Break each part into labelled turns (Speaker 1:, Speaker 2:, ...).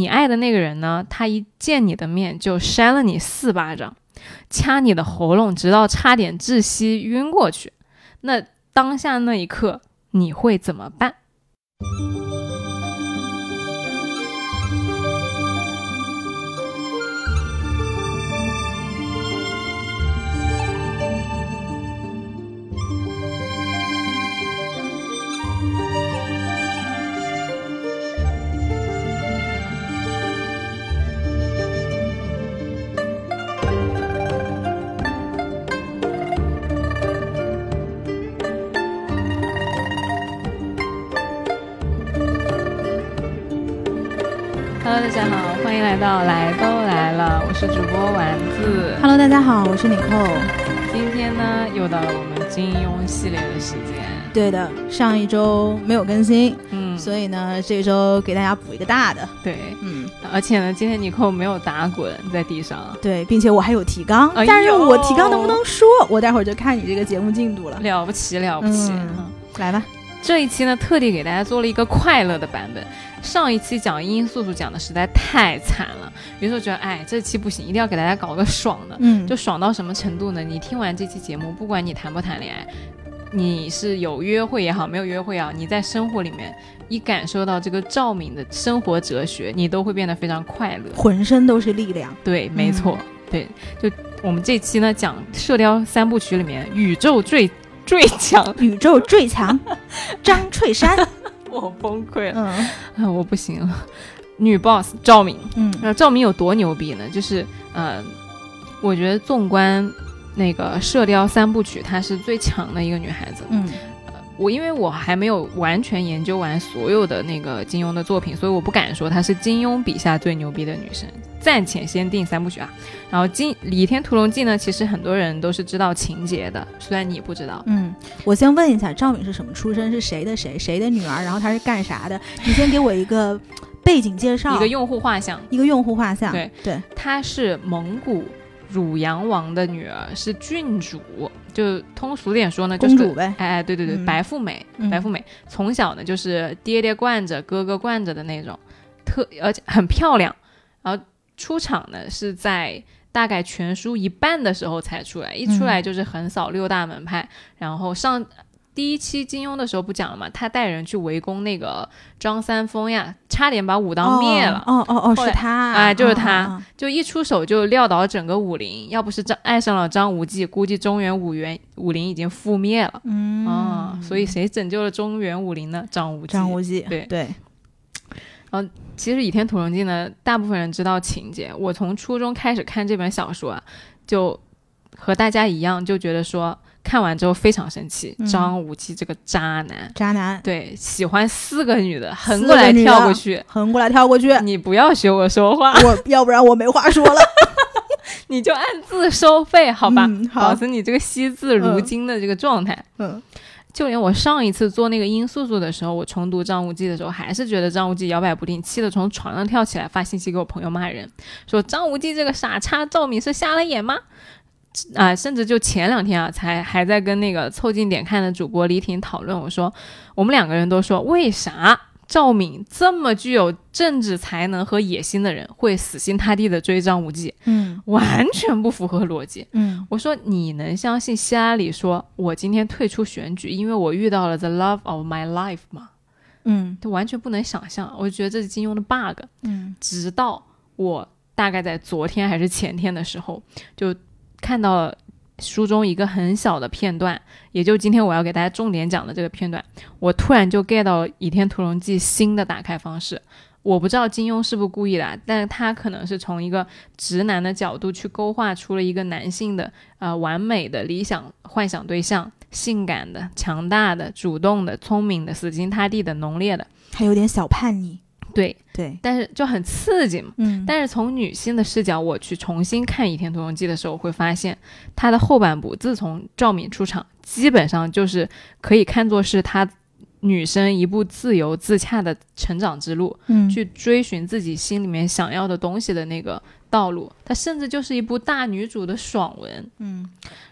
Speaker 1: 你爱的那个人呢，他一见你的面就扇了你四巴掌，掐你的喉咙，直到差点窒息晕过去。那当下那一刻，你会怎么办大家好，欢迎来到来都来了，我是主播丸子。
Speaker 2: Hello，大家好，我是 Nicole。
Speaker 1: 今天呢，又到了我们金庸系列的时间。
Speaker 2: 对的，上一周没有更新，
Speaker 1: 嗯，
Speaker 2: 所以呢，这周给大家补一个大的。
Speaker 1: 对，
Speaker 2: 嗯，
Speaker 1: 而且呢，今天尼寇没有打滚在地上，
Speaker 2: 对，并且我还有提纲，
Speaker 1: 哎
Speaker 2: 但是我提纲能不能说，我待会儿就看你这个节目进度了。
Speaker 1: 了不起了不起。
Speaker 2: 嗯
Speaker 1: 嗯
Speaker 2: 来吧，
Speaker 1: 这一期呢，特地给大家做了一个快乐的版本。上一期讲殷素素讲的实在太惨了，有时候觉得，哎，这期不行，一定要给大家搞个爽的。
Speaker 2: 嗯，
Speaker 1: 就爽到什么程度呢？你听完这期节目，不管你谈不谈恋爱，你是有约会也好，没有约会也好，你在生活里面一感受到这个赵敏的生活哲学，你都会变得非常快乐。
Speaker 2: 浑身都是力量。
Speaker 1: 对，没错，对，就我们这期呢讲《射雕三部曲》里面宇宙最最强，
Speaker 2: 宇宙最强，张翠山。
Speaker 1: 我崩溃了，
Speaker 2: 嗯
Speaker 1: 啊，我不行了。女 boss 赵敏，
Speaker 2: 嗯
Speaker 1: 那赵敏有多牛逼呢？就是呃，我觉得纵观那个《射雕三部曲》，她是最强的一个女孩子。
Speaker 2: 嗯
Speaker 1: 我因为我还没有完全研究完所有的那个金庸的作品，所以我不敢说她是金庸笔下最牛逼的女生。暂且先定三部曲啊。然后金《倚天屠龙记》呢，其实很多人都是知道情节的，虽然你不知道。
Speaker 2: 嗯，我先问一下，赵敏是什么出身？是谁的谁？谁的女儿？然后她是干啥的？你先给我一个背景介绍，
Speaker 1: 一个用户画像，
Speaker 2: 一个用户画像。
Speaker 1: 对
Speaker 2: 对，
Speaker 1: 她是蒙古汝阳王的女儿，是郡主，就通俗点说呢，就是
Speaker 2: 公主呗。
Speaker 1: 哎哎，对对对，
Speaker 2: 嗯
Speaker 1: 白富美，
Speaker 2: 嗯
Speaker 1: 白富美从小呢就是爹爹惯着，哥哥惯着的那种，特而且很漂亮。然后出场呢是在大概全书一半的时候才出来，一出来就是横扫六大门派。然后上第一期金庸的时候不讲了嘛，他带人去围攻那个张三丰呀，差点把武当灭了。
Speaker 2: 哦哦哦，是他啊，
Speaker 1: 哎就是他
Speaker 2: 哦哦
Speaker 1: 就一出手就撂倒整个武林，要不是张爱上了张无忌，估计中原武元武林已经覆灭了。
Speaker 2: 嗯
Speaker 1: 啊、所以谁拯救了中原武林呢？张无忌。
Speaker 2: 张无忌，
Speaker 1: 对
Speaker 2: 对，
Speaker 1: 其实《倚天屠龙记》呢，大部分人知道情节。我从初中开始看这本小说啊，就和大家一样，就觉得说看完之后非常生气，
Speaker 2: 嗯
Speaker 1: 张无忌这个渣男，
Speaker 2: 渣男，
Speaker 1: 对，喜欢四个女的，横过来跳过去。
Speaker 2: 横过来跳过去，
Speaker 1: 你不要学我说话，
Speaker 2: 我要不然我没话说了。
Speaker 1: 你就按字收费，好吧？
Speaker 2: 嗯好
Speaker 1: 保持你这个惜字如金的这个状态。
Speaker 2: 嗯
Speaker 1: 就连我上一次做那个音素素的时候，我重读张无忌的时候，还是觉得张无忌摇摆不定，气得从床上跳起来，发信息给我朋友骂人，说张无忌这个傻叉赵敏是瞎了眼吗？啊，甚至就前两天啊，才还在跟那个凑近点看的主播李挺讨论，我说我们两个人都说，为啥赵敏这么具有政治才能和野心的人，会死心塌地的追张无忌，
Speaker 2: 嗯
Speaker 1: 完全不符合逻辑。
Speaker 2: 嗯
Speaker 1: 我说你能相信希拉里说我今天退出选举，因为我遇到了 the love of my life 吗？
Speaker 2: 嗯
Speaker 1: 他完全不能想象，我觉得这是金庸的 bug。
Speaker 2: 嗯
Speaker 1: 直到我大概在昨天还是前天的时候，就看到了书中一个很小的片段，也就今天我要给大家重点讲的这个片段，我突然就 get 到《倚天屠龙记》新的打开方式。我不知道金庸是不是故意的，但他可能是从一个直男的角度去勾画出了一个男性的呃完美的理想幻想对象，性感的、强大的、主动的、聪明的、死心塌地的、浓烈的，
Speaker 2: 还有点小叛逆。
Speaker 1: 对，
Speaker 2: 对，
Speaker 1: 但是就很刺激嘛。
Speaker 2: 嗯
Speaker 1: 但是从女性的视角，我去重新看《倚天屠龙记》的时候，会发现它的后半部，自从赵敏出场，基本上就是可以看作是她女生一部自由自洽的成长之路，
Speaker 2: 嗯
Speaker 1: 去追寻自己心里面想要的东西的那个道路。它甚至就是一部大女主的爽文。
Speaker 2: 嗯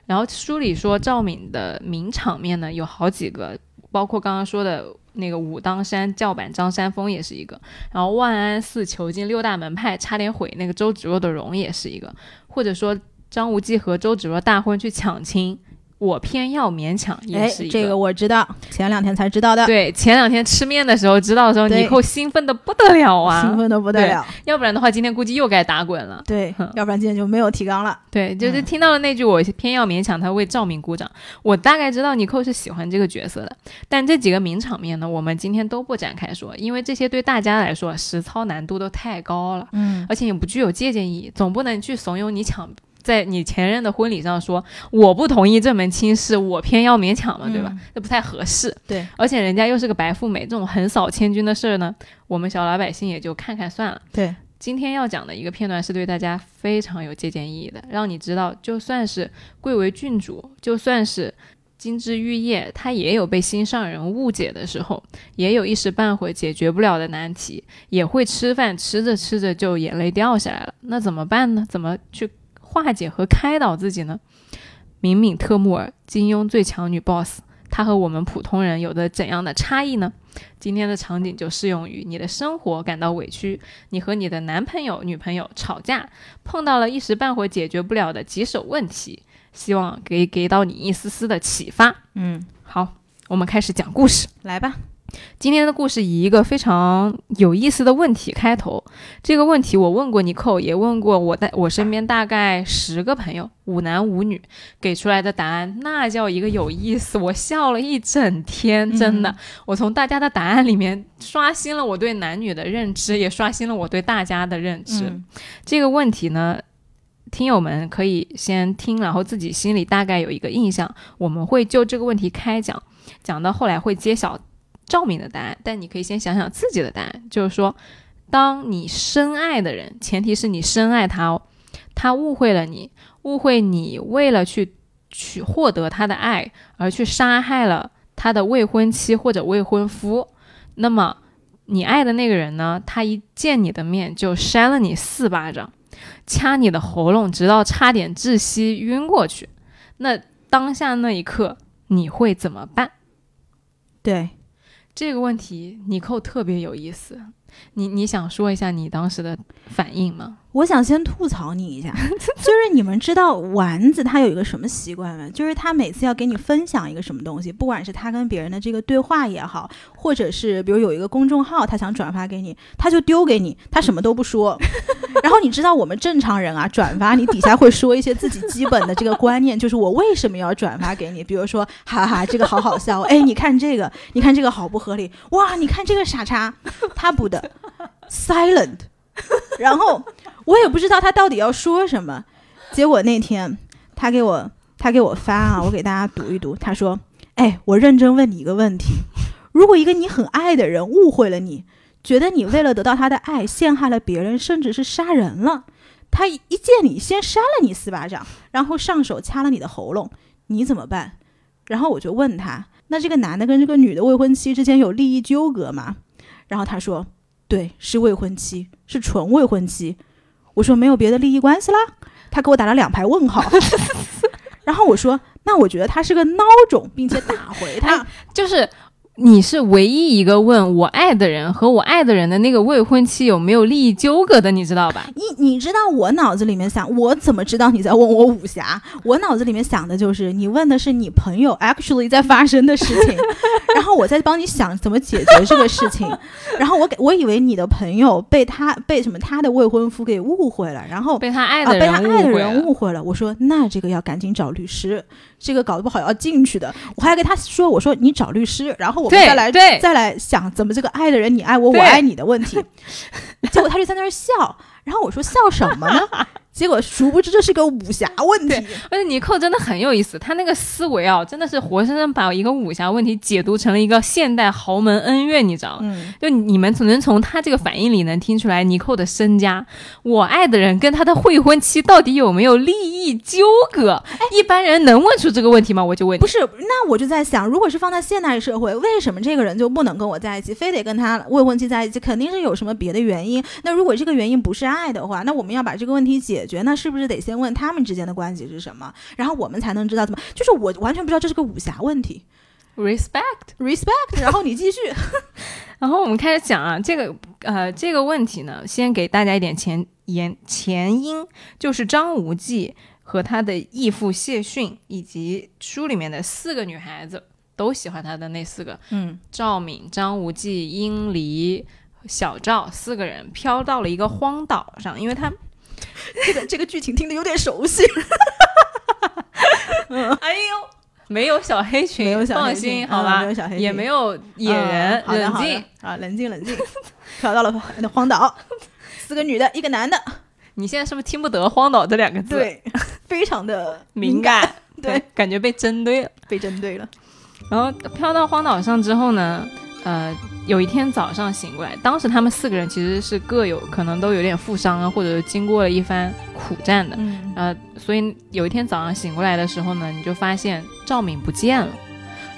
Speaker 1: 然后书里说赵敏的名场面呢有好几个，包括刚刚说的那个武当山叫板张三丰也是一个，然后万安寺囚禁六大门派差点毁那个周芷若的容也是一个，或者说张无忌和周芷若大婚去抢亲。我偏要勉强，也是一
Speaker 2: 个。这个我知道，前两天才知道的。
Speaker 1: 对，前两天吃面的时候知道的时候，你扣兴奋的不得了啊，
Speaker 2: 兴奋的不得了。
Speaker 1: 要不然的话，今天估计又该打滚了。
Speaker 2: 对，要不然今天就没有提纲了。
Speaker 1: 对，就是听到了那句“我偏要勉强他为赵敏鼓掌”，我大概知道尼寇是喜欢这个角色的。但这几个名场面呢，我们今天都不展开说，因为这些对大家来说实操难度都太高了，
Speaker 2: 嗯，
Speaker 1: 而且也不具有借鉴意义，总不能去怂恿你抢。在你前任的婚礼上说我不同意这门亲事，我偏要勉强嘛，对吧？这不太合适。
Speaker 2: 对，
Speaker 1: 而且人家又是个白富美，这种横扫千军的事儿呢，我们小老百姓也就看看算了。
Speaker 2: 对，
Speaker 1: 今天要讲的一个片段是对大家非常有借鉴意义的，让你知道，就算是贵为郡主，就算是金枝玉叶，他也有被心上人误解的时候，也有一时半会解决不了的难题，也会吃饭吃着吃着就眼泪掉下来了。那怎么办呢？怎么去？化解和开导自己呢？敏敏特木尔，金庸最强女 boss，她和我们普通人有着怎样的差异呢？今天的场景就适用于你的生活感到委屈，你和你的男朋友、女朋友吵架，碰到了一时半会解决不了的棘手问题，希望给给到你一丝丝的启发。
Speaker 2: 嗯，
Speaker 1: 好，我们开始讲故事，
Speaker 2: 来吧。
Speaker 1: 今天的故事以一个非常有意思的问题开头。这个问题我问过尼寇，也问过我在我身边大概十个朋友，五男五女，给出来的答案那叫一个有意思，我笑了一整天，真的。我从大家的答案里面刷新了我对男女的认知，也刷新了我对大家的认知。这个问题呢，听友们可以先听，然后自己心里大概有一个印象。我们会就这个问题开讲，讲到后来会揭晓。赵敏的答案，但你可以先想想自己的答案，就是说，当你深爱的人，前提是你深爱他哦，他误会了你，误会你为了去去获得他的爱而去杀害了他的未婚妻或者未婚夫，那么你爱的那个人呢，他一见你的面就扇了你四巴掌，掐你的喉咙，直到差点窒息晕过去，那当下那一刻你会怎么办？
Speaker 2: 对。
Speaker 1: 这个问题，尼寇特别有意思。你你想说一下你当时的反应吗？
Speaker 2: 我想先吐槽你一下，就是你们知道丸子他有一个什么习惯吗？就是他每次要给你分享一个什么东西，不管是他跟别人的这个对话也好，或者是比如有一个公众号他想转发给你，他就丢给你，他什么都不说。然后你知道我们正常人啊，转发你底下会说一些自己基本的这个观念，就是我为什么要转发给你？比如说，哈哈，这个好好笑，哎，你看这个，你看这个好不合理，哇，你看这个傻叉，他补的，silent，然后。我也不知道他到底要说什么，结果那天他给我他给我发啊，我给大家读一读。他说：“哎，我认真问你一个问题，如果一个你很爱的人误会了你，觉得你为了得到他的爱陷害了别人，甚至是杀人了，他一见你先扇了你四巴掌，然后上手掐了你的喉咙，你怎么办？”然后我就问他：“那这个男的跟这个女的未婚妻之间有利益纠葛吗？”然后他说：“对，是未婚妻，是纯未婚妻。”我说没有别的利益关系啦，他给我打了两排问号，然后我说那我觉得他是个孬种，并且打回他，
Speaker 1: 就是。你是唯一一个问我爱的人和我爱的人的那个未婚妻有没有利益纠葛的，你知道吧？
Speaker 2: 你你知道我脑子里面想，我怎么知道你在问我武侠？我脑子里面想的就是你问的是你朋友 actually 在发生的事情，然后我在帮你想怎么解决这个事情，然后我给我以为你的朋友被他被什么他的未婚夫给误会了，然后
Speaker 1: 被他爱的人
Speaker 2: 被他爱的人误会了。我说那这个要赶紧找律师，这个搞得不好要进去的。我还跟他说，我说你找律师，然后我们。再来，再来想怎么这个爱的人你爱我，我爱你的问题，结果他就在那儿笑，然后我说笑什么呢？结果殊不知这是个武侠问题，
Speaker 1: 而且尼寇真的很有意思，他那个思维啊，真的是活生生把一个武侠问题解读成了一个现代豪门恩怨，你知道吗？
Speaker 2: 嗯，
Speaker 1: 就你们能从他这个反应里能听出来，尼寇的身家，我爱的人跟他的未婚妻到底有没有利益纠葛？一般人能问出这个问题吗？我就问，
Speaker 2: 不是，那我就在想，如果是放在现代社会，为什么这个人就不能跟我在一起，非得跟他未婚妻在一起？肯定是有什么别的原因。那如果这个原因不是爱的话，那我们要把这个问题解。觉那是不是得先问他们之间的关系是什么，然后我们才能知道怎么？就是我完全不知道这是个武侠问题
Speaker 1: ，respect。
Speaker 2: respect，然后你继续。
Speaker 1: 然后我们开始讲啊，这个呃这个问题呢，先给大家一点前言前因，就是张无忌和他的义父谢逊，以及书里面的四个女孩子都喜欢他的那四个
Speaker 2: 嗯
Speaker 1: 赵敏、张无忌、殷离、小赵四个人飘到了一个荒岛上，因为他
Speaker 2: 这个这个剧情听得有点熟悉。
Speaker 1: 哎呦。没有小黑群，
Speaker 2: 没有小黑
Speaker 1: 放
Speaker 2: 群啊
Speaker 1: 心好吧，
Speaker 2: 没有小黑群
Speaker 1: 也没有野人，冷静。
Speaker 2: 啊，冷静冷静，飘到了荒岛，四个女的，一个男的，
Speaker 1: 你现在是不是听不得“荒岛”这两个字？，
Speaker 2: 对，非常的
Speaker 1: 敏
Speaker 2: 感，
Speaker 1: 感，
Speaker 2: 对，
Speaker 1: 感觉被针对了。
Speaker 2: 被针对了。
Speaker 1: 然后飘到荒岛上之后呢，呃，有一天早上醒过来，当时他们四个人其实是各有可能都有点负伤啊，或者经过了一番苦战的。
Speaker 2: 嗯
Speaker 1: 呃，所以有一天早上醒过来的时候呢，你就发现赵敏不见了，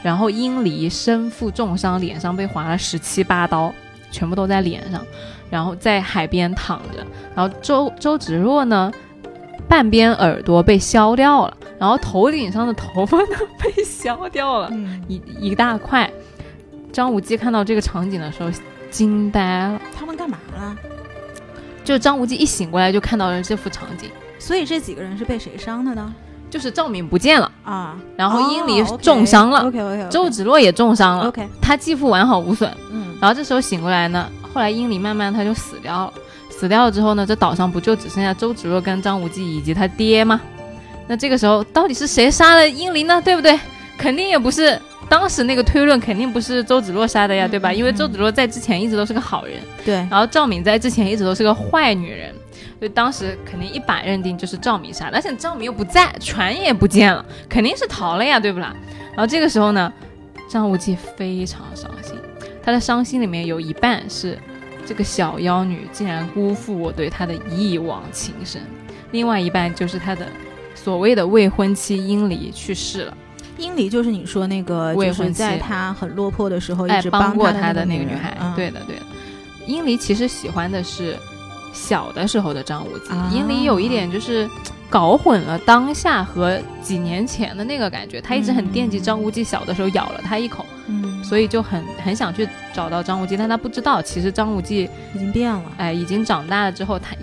Speaker 1: 然后殷离身负重伤，脸上被划了十七八刀，全部都在脸上，然后在海边躺着。然后周周芷若呢，半边耳朵 被削掉了，然后头顶上的头发呢被削掉了
Speaker 2: 嗯，
Speaker 1: 一一大块。张无忌看到这个场景的时候惊呆了，
Speaker 2: 他们干嘛了？
Speaker 1: 就张无忌一醒过来就看到了这幅场景，
Speaker 2: 所以这几个人是被谁伤的呢？
Speaker 1: 就是赵敏不见了。
Speaker 2: 啊，
Speaker 1: 然后殷离
Speaker 2: 哦
Speaker 1: 重伤了
Speaker 2: ，OK OK，
Speaker 1: 周芷若也重伤了
Speaker 2: ，OK，
Speaker 1: 他继父完好无损。
Speaker 2: 嗯
Speaker 1: 然后这时候醒过来呢，后来殷离慢慢他就死掉了。死掉了之后呢，这岛上不就只剩下周芷若跟张无忌以及他爹吗？那这个时候到底是谁杀了殷离呢？对不对？肯定也不是，当时那个推论肯定不是周芷若杀的呀，
Speaker 2: 嗯
Speaker 1: 对吧？
Speaker 2: 嗯
Speaker 1: 因为周芷若在之前一直都是个好人，
Speaker 2: 对，
Speaker 1: 然后赵敏在之前一直都是个坏女人，所以当时肯定一把认定就是赵敏杀的，而且赵敏又不在，船也不见了，肯定是逃了呀，对不啦？然后这个时候呢，张无忌非常伤心，他的伤心里面有一半是这个小妖女竟然辜负我对她的一往情深，另外一半就是他的所谓的未婚妻殷离去世了，
Speaker 2: 殷离就是你说那个，就是在他很落魄的时候一
Speaker 1: 哎，
Speaker 2: 直
Speaker 1: 帮过
Speaker 2: 他的
Speaker 1: 那个
Speaker 2: 女
Speaker 1: 孩，
Speaker 2: 嗯
Speaker 1: 对的对的。殷离其实喜欢的是小的时候的张无忌，
Speaker 2: 啊
Speaker 1: 殷离有一点就是搞混了当下和几年前的那个感觉，他一直很惦记张无忌小的时候咬了他一口，
Speaker 2: 嗯，
Speaker 1: 所以就很很想去找到张无忌，但他不知道其实张无忌
Speaker 2: 已经变了。
Speaker 1: 哎已经长大了之后，他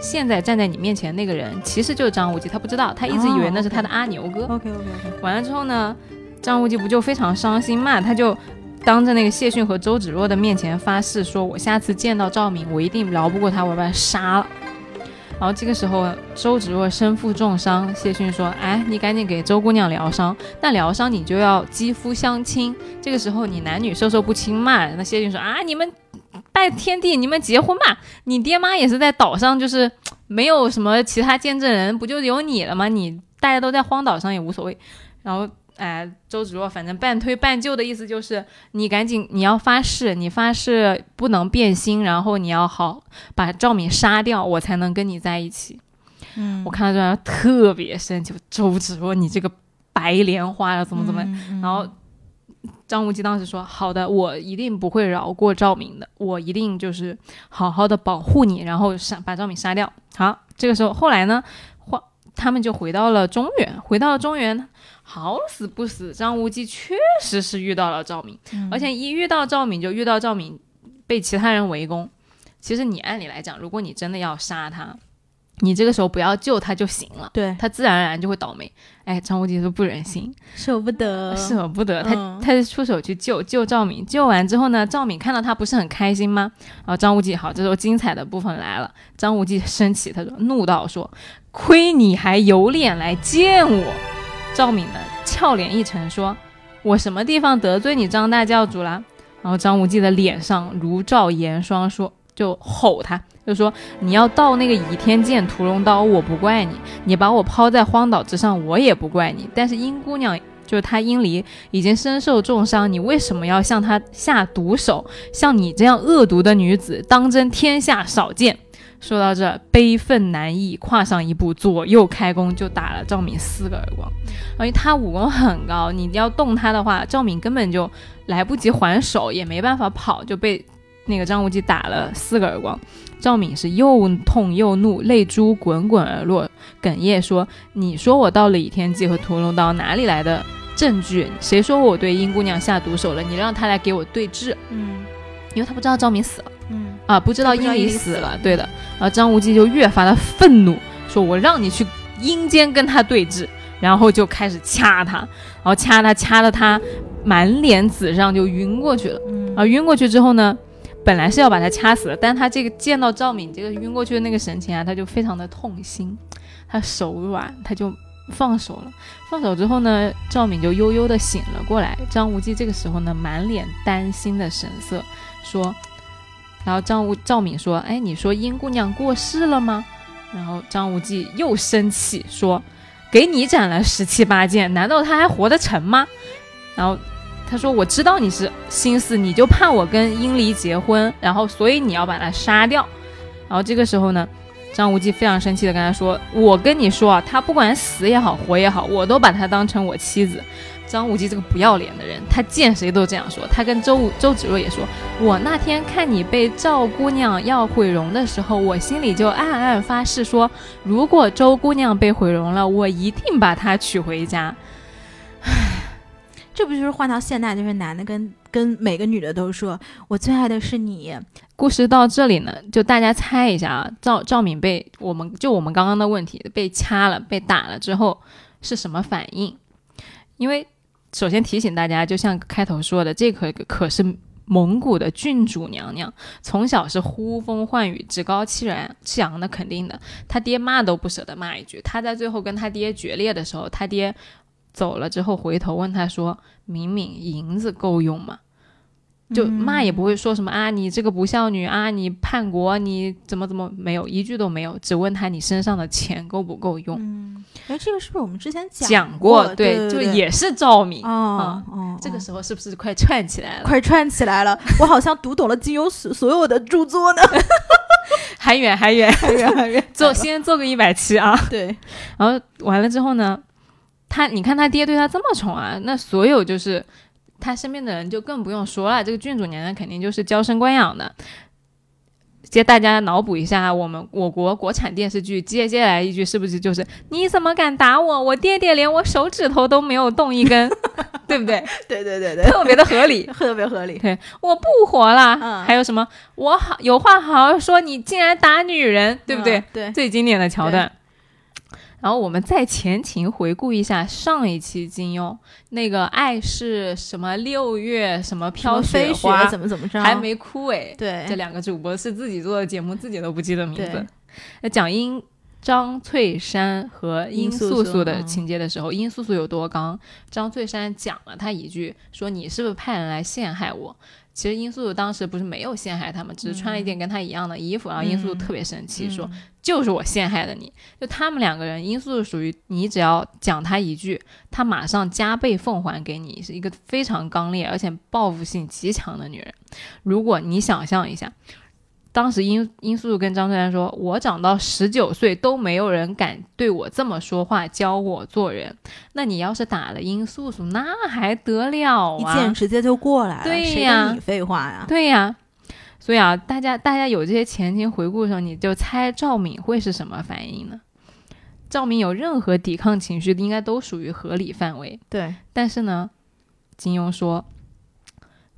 Speaker 1: 现在站在你面前那个人其实就是张无忌，他不知道，他一直以为那是他的阿牛哥。
Speaker 2: OK OK OK，
Speaker 1: 完了之后呢，张无忌不就非常伤心嘛？他就当着那个谢逊和周芷若的面前发誓说：“我下次见到赵敏，我一定饶不过他，我要把他杀了。”然后这个时候，周芷若身负重伤，谢逊说：“哎，你赶紧给周姑娘疗伤。那疗伤你就要肌肤相亲，这个时候你男女授受不亲嘛。”那谢逊说：“啊，你们拜天地，你们结婚吧？你爹妈也是在岛上，就是 没有什么其他见证人，不就有你了吗？你大家都在荒岛上也无所谓。”然后哎，周芷若反正半推半就的意思就是，你赶紧你要发誓，你发誓不能变心，然后你要好把赵敏杀掉，我才能跟你在一起。
Speaker 2: 嗯，
Speaker 1: 我看到这样特别生气，周芷若你这个白莲花呀怎么怎么，
Speaker 2: 嗯，嗯
Speaker 1: 然后。张无忌当时说：“好的，我一定不会饶过赵敏的，我一定就是好好的保护你，然后杀把赵敏杀掉。”好，这个时候后来呢，换他们就回到了中原，回到了中原，好死不死，张无忌确实是遇到了赵敏，
Speaker 2: 嗯
Speaker 1: 而且一遇到赵敏就遇到赵敏被其他人围攻。其实你按理来讲，如果你真的要杀他，你这个时候不要救他就行了，
Speaker 2: 对
Speaker 1: 他自然而然就会倒霉。哎，张无忌说不忍心，
Speaker 2: 舍不得，
Speaker 1: 舍不得，他
Speaker 2: 嗯
Speaker 1: 他就出手去救救赵敏，救完之后呢，赵敏看到他不是很开心吗？然后张无忌好，这时候精彩的部分来了，张无忌生气，他说怒道说：“亏你还有脸来见我！”赵敏呢俏脸一沉说：“我什么地方得罪你张大教主啦？”然后张无忌的脸上如照盐霜，说就吼他，就说你要盗那个倚天剑屠龙刀，我不怪你；你把我抛在荒岛之上，我也不怪你。但是殷姑娘就是她殷离已经身受重伤，你为什么要向她下毒手？像你这样恶毒的女子，当真天下少见。说到这，悲愤难抑，跨上一步，左右开弓，就打了赵敏四个耳光。因为他武功很高，你要动他的话，赵敏根本就来不及还手，也没办法跑，就被那个张无忌打了四个耳光。赵敏是又痛又怒，泪珠滚滚而落，哽咽说：“你说我到了倚天记和屠龙刀，哪里来的证据，谁说我对殷姑娘下毒手了？你让她来给我对质。
Speaker 2: 嗯
Speaker 1: 因为他不知道赵敏死了
Speaker 2: 嗯
Speaker 1: 啊，不知道殷
Speaker 2: 离
Speaker 1: 离死了，对的。然后张无忌就越发的愤怒，说我让你去阴间跟他对质，然后就开始掐他，然后掐他掐的他满脸紫上，就晕过去了。
Speaker 2: 嗯
Speaker 1: 然后晕过去之后呢，本来是要把他掐死的，但他这个见到赵敏这个晕过去的那个神情啊，他就非常的痛心，他手软，他就放手了。放手之后呢，赵敏就悠悠的醒了过来。张无忌这个时候呢，满脸担心的神色，说，然后张无赵敏说：“哎，你说殷姑娘过世了吗？”然后张无忌又生气说：“给你斩了十七八剑，难道他还活得成吗？”然后 他说：“我知道你是心思，你就怕我跟殷离结婚，然后所以你要把她杀掉。”然后这个时候呢，张无忌非常生气的跟他说：“我跟你说啊，她不管死也好，活也好，我都把她当成我妻子。”张无忌这个不要脸的人，他见谁都这样说。他跟周周芷若也说：“我那天看你被赵姑娘要毁容的时候，我心里就暗暗发誓说，如果周姑娘被毁容了，我一定把她娶回家。”
Speaker 2: 这不就是换到现代，就是男的跟跟每个女的都说，我最爱的是你，
Speaker 1: 故事到这里呢，就大家猜一下啊，赵赵敏被我们就我们刚刚的问题被掐了、被打了之后是什么反应？因为首先提醒大家，就像开头说的，这可可是蒙古的郡主娘娘，从小是呼风唤雨、趾高气扬气扬的，肯定的。他爹骂都不舍得骂一句。他在最后跟他爹决裂的时候，他爹走了之后回头问他说：“敏敏，银子够用吗？”就骂也不会说什么啊，你这个不孝女啊，你叛国，你怎么怎么没有一句都没有，只问他你身上的钱够不够用。
Speaker 2: 嗯，哎，这个是不是我们之前
Speaker 1: 讲
Speaker 2: 过？
Speaker 1: 对，
Speaker 2: 对，
Speaker 1: 就也是赵敏。
Speaker 2: 哦哦，
Speaker 1: 这个
Speaker 2: 哦
Speaker 1: 时候是不是快串起来了？
Speaker 2: 快串起来了，我好像读懂了金庸所所有的著作呢，
Speaker 1: 还 远还远，
Speaker 2: 还远还远，
Speaker 1: 做先做个一百期啊。
Speaker 2: 对，
Speaker 1: 然后完了之后呢，他你看他爹对他这么宠啊，那所有就是他身边的人就更不用说了。这个郡主娘娘肯定就是娇生惯养的。接大家脑补一下，我们我国国产电视剧接接下来一句是不是就是你怎么敢打我？我爹爹连我手指头都没有动一根，对不对？
Speaker 2: 对对对对，
Speaker 1: 特别的合理。
Speaker 2: 特别合理。
Speaker 1: 对我不活了。
Speaker 2: 嗯
Speaker 1: 还有什么？我好有话好好说，你竟然打女人，对不对？
Speaker 2: 嗯对，
Speaker 1: 最经典的桥段。然后我们再前情回顾一下上一期金庸那个爱是什么六月什么飘
Speaker 2: 飞雪怎么怎么着，
Speaker 1: 还没枯萎。
Speaker 2: 对
Speaker 1: 这两个主播是自己做的节目，自己都不记得名字。那讲殷张翠山和殷素
Speaker 2: 素
Speaker 1: 的
Speaker 2: 嗯
Speaker 1: 情节的时候，殷素素有多刚？张翠山讲了他一句，说你是不是派人来陷害我？其实殷素素当时不是没有陷害他们，只是穿了一件跟他一样的衣服，然后殷素素
Speaker 2: 嗯
Speaker 1: 特别生气，
Speaker 2: 嗯
Speaker 1: 说就是我陷害的你。就他们两个人，殷素素属于你只要讲她一句，她马上加倍奉还给你，是一个非常刚烈而且报复性极强的女人。如果你想象一下，当时殷殷素素跟张翠山说：“我长到十九岁都没有人敢对我这么说话，教我做人。那你要是打了殷素素，那还得了啊
Speaker 2: 一
Speaker 1: 啊？
Speaker 2: 剑直接就过来了，
Speaker 1: 对
Speaker 2: 谁
Speaker 1: 呀
Speaker 2: 跟你废话呀？
Speaker 1: 对呀，所以啊，大家大家有这些前情回顾的时候，你就猜赵敏会是什么反应呢？赵敏有任何抵抗情绪，应该都属于合理范围。
Speaker 2: 对，
Speaker 1: 但是呢，金庸说，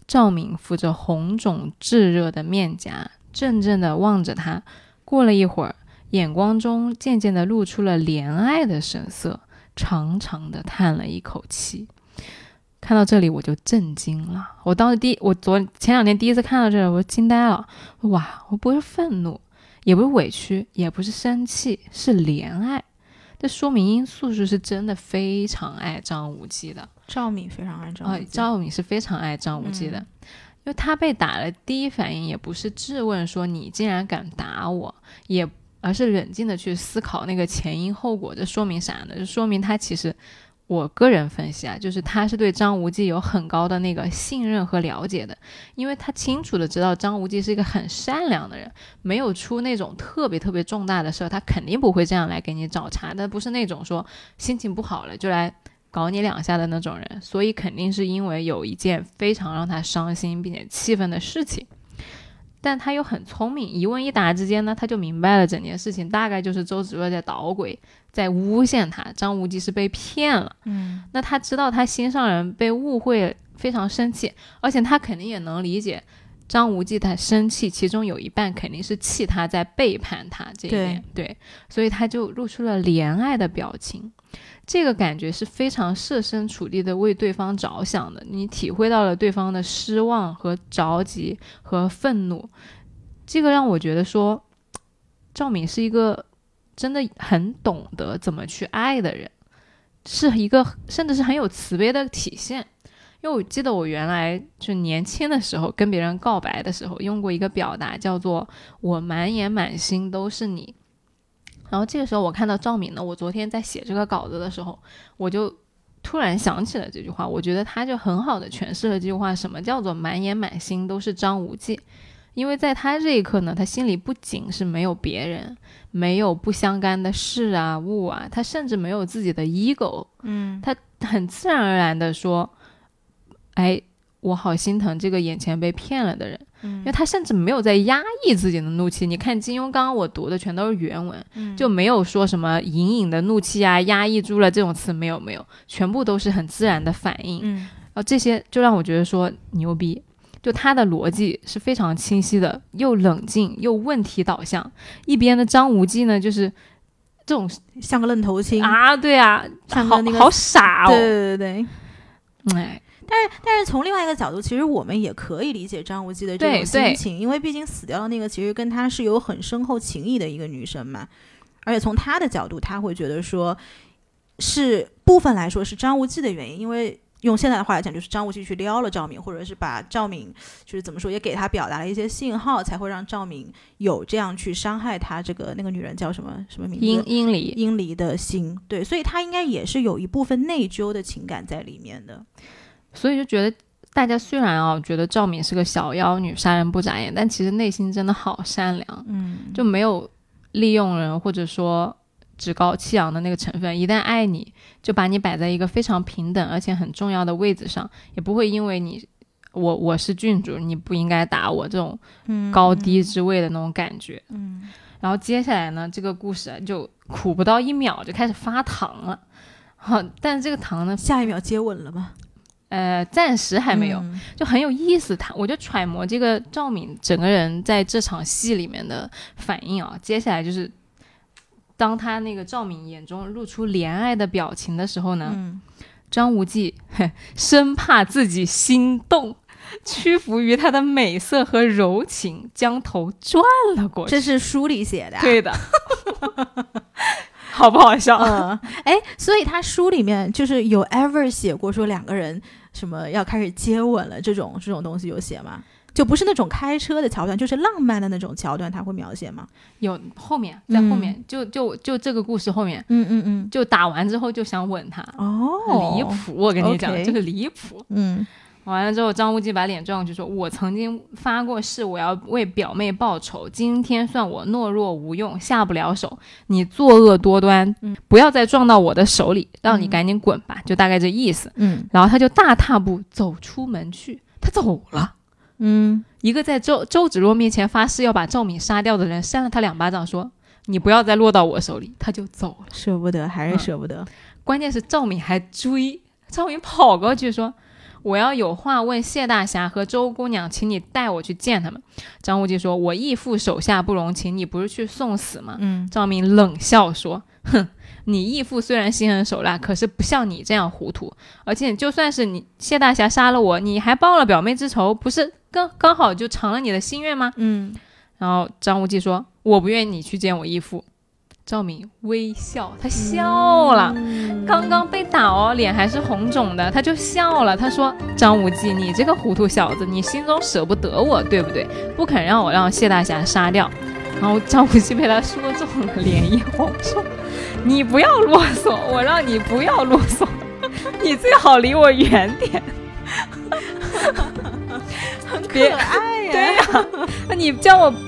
Speaker 1: 赵敏扶着红肿炙热的面颊，怔怔地望着他。过了一会儿，眼光中渐渐地露出了怜爱的神色，长长的叹了一口气。看到这里，我就震惊了。我当时第我昨前两天第一次看到这里，我惊呆了。哇，我不是愤怒，也不是委屈，也不是生气，是怜爱。这说明殷素素是真的非常爱张无忌的。
Speaker 2: 赵敏非常爱赵
Speaker 1: 啊、
Speaker 2: 无忌
Speaker 1: 赵敏是非常爱张无忌的，
Speaker 2: 嗯
Speaker 1: 因为他被打了，第一反应也不是质问说你竟然敢打我，也而是冷静的去思考那个前因后果。这说明啥呢？就说明他其实，我个人分析啊，就是他是对张无忌有很高的那个信任和了解的，因为他清楚的知道张无忌是一个很善良的人，没有出那种特别特别重大的事儿，他肯定不会这样来给你找茬但，不是那种说心情不好了就来搞你两下的那种人，所以肯定是因为有一件非常让他伤心并且气愤的事情。但他又很聪明，一问一答之间呢，他就明白了整件事情大概就是周芷若在捣鬼，在诬陷他，张无忌是被骗了。
Speaker 2: 嗯
Speaker 1: 那他知道他心上人被误会，非常生气，而且他肯定也能理解张无忌他生气，其中有一半肯定是气他在背叛他这一点，对，所以他就露出了怜爱的表情。这个感觉是非常设身处地的为对方着想的，你体会到了对方的失望和着急和愤怒，这个让我觉得说，赵敏是一个真的很懂得怎么去爱的人，是一个甚至是很有慈悲的体现。因为我记得我原来就年轻的时候跟别人告白的时候用过一个表达，叫做“我满眼满心都是你”。然后这个时候我看到赵敏呢，我昨天在写这个稿子的时候，我就突然想起了这句话，我觉得他就很好的诠释了这句话，什么叫做满眼满心都是张无忌。因为在他这一刻呢，他心里不仅是没有别人，没有不相干的事啊物啊，他甚至没有自己的 ego，
Speaker 2: 嗯
Speaker 1: 他很自然而然的说：“哎，我好心疼这个眼前被骗了的人。”因为他甚至没有在压抑自己的怒气。你看金庸刚刚我读的全都是原文，
Speaker 2: 嗯
Speaker 1: 就没有说什么隐隐的怒气啊、压抑住了这种词，没有没有，全部都是很自然的反应。
Speaker 2: 嗯
Speaker 1: 然后这些就让我觉得说牛逼，就他的逻辑是非常清晰的，又冷静又问题导向。一边的张无忌呢，就是这种
Speaker 2: 像个愣头青，
Speaker 1: 啊，对啊，好
Speaker 2: 像个那个
Speaker 1: 好傻哦，
Speaker 2: 对对对对。
Speaker 1: 哎，
Speaker 2: 但是但是从另外一个角度，其实我们也可以理解张无忌的这种心情，因为毕竟死掉的那个其实跟他是有很深厚情谊的一个女生嘛，而且从他的角度，他会觉得说，是部分来说是张无忌的原因，因为。用现在的话来讲，就是张无忌去撩了赵敏，或者是把赵敏，就是怎么说，也给他表达了一些信号，才会让赵敏有这样去伤害他这个那个女人叫什么什么名字？
Speaker 1: 英英离，
Speaker 2: 英离的心。对，所以他应该也是有一部分内疚的情感在里面的。
Speaker 1: 所以就觉得大家虽然啊觉得赵敏是个小妖女，杀人不眨眼，但其实内心真的好善良，
Speaker 2: 嗯，
Speaker 1: 就没有利用人或者说趾高气扬的那个成分。一旦爱你，就把你摆在一个非常平等而且很重要的位置上，也不会因为你我我是郡主，你不应该打我这种高低之位的那种感觉。
Speaker 2: 嗯
Speaker 1: 然后接下来呢，这个故事啊就苦不到一秒就开始发糖了。好，但是这个糖呢，
Speaker 2: 下一秒接吻了吗？
Speaker 1: 呃，暂时还没有，
Speaker 2: 嗯
Speaker 1: 就很有意思。他我就揣摩这个赵敏整个人在这场戏里面的反应啊。接下来就是，当他那个赵敏眼中露出怜爱的表情的时候呢，
Speaker 2: 嗯
Speaker 1: 张无忌 生怕自己心动，屈服于他的美色和柔情，将头转了过去。
Speaker 2: 这是书里写的、啊。
Speaker 1: 对的，好不好笑？
Speaker 2: 嗯，哎，所以他书里面就是有 ever 写过说两个人什么要开始接吻了这种这种东西有写吗？就不是那种开车的桥段，就是浪漫的那种桥段，他会描写吗？
Speaker 1: 有后面在后面，就就就这个故事后面，
Speaker 2: 嗯嗯嗯。
Speaker 1: 就打完之后就想吻他，
Speaker 2: 哦，
Speaker 1: 离谱！我跟你讲这个离谱。
Speaker 2: 嗯
Speaker 1: 完了之后，张无忌把脸转过去说：“我曾经发过誓，我要为表妹报仇。今天算我懦弱无用，下不了手。你作恶多端，
Speaker 2: 嗯
Speaker 1: 不要再撞到我的手里，让你
Speaker 2: 嗯
Speaker 1: 赶紧滚吧。就大概这意思。
Speaker 2: 嗯
Speaker 1: 然后他就大踏步走出门去，他走了。
Speaker 2: 嗯，
Speaker 1: 一个在周周芷若面前发誓要把赵敏杀掉的人，扇了他两巴掌，说：“你不要再落到我手里。”他就走了。
Speaker 2: 舍不得，还是舍不得。
Speaker 1: 关键是赵敏还追，赵敏跑过去说：“我要有话问谢大侠和周姑娘，请你带我去见他们。”张无忌说：“我义父手下不容情，你不是去送死吗？”
Speaker 2: 嗯
Speaker 1: 赵敏冷笑说：“哼，你义父虽然心狠手辣，可是不像你这样糊涂。而且就算是你谢大侠杀了我，你还报了表妹之仇，不是刚刚好就偿了你的心愿吗
Speaker 2: 嗯，？”
Speaker 1: 然后张无忌说：“我不愿意你去见我义父。”赵敏微笑，她笑了。刚刚被打哦，脸还是红肿的，她就笑了。她说：“张无忌，你这个糊涂小子，你心中舍不得我，对不对？不肯让我让谢大侠杀掉。”然后张无忌被他说中了，脸一红，说：“你不要啰嗦，我让你不要啰嗦，你最好离我远点。很可
Speaker 2: 爱呀、
Speaker 1: 对呀、那你叫我不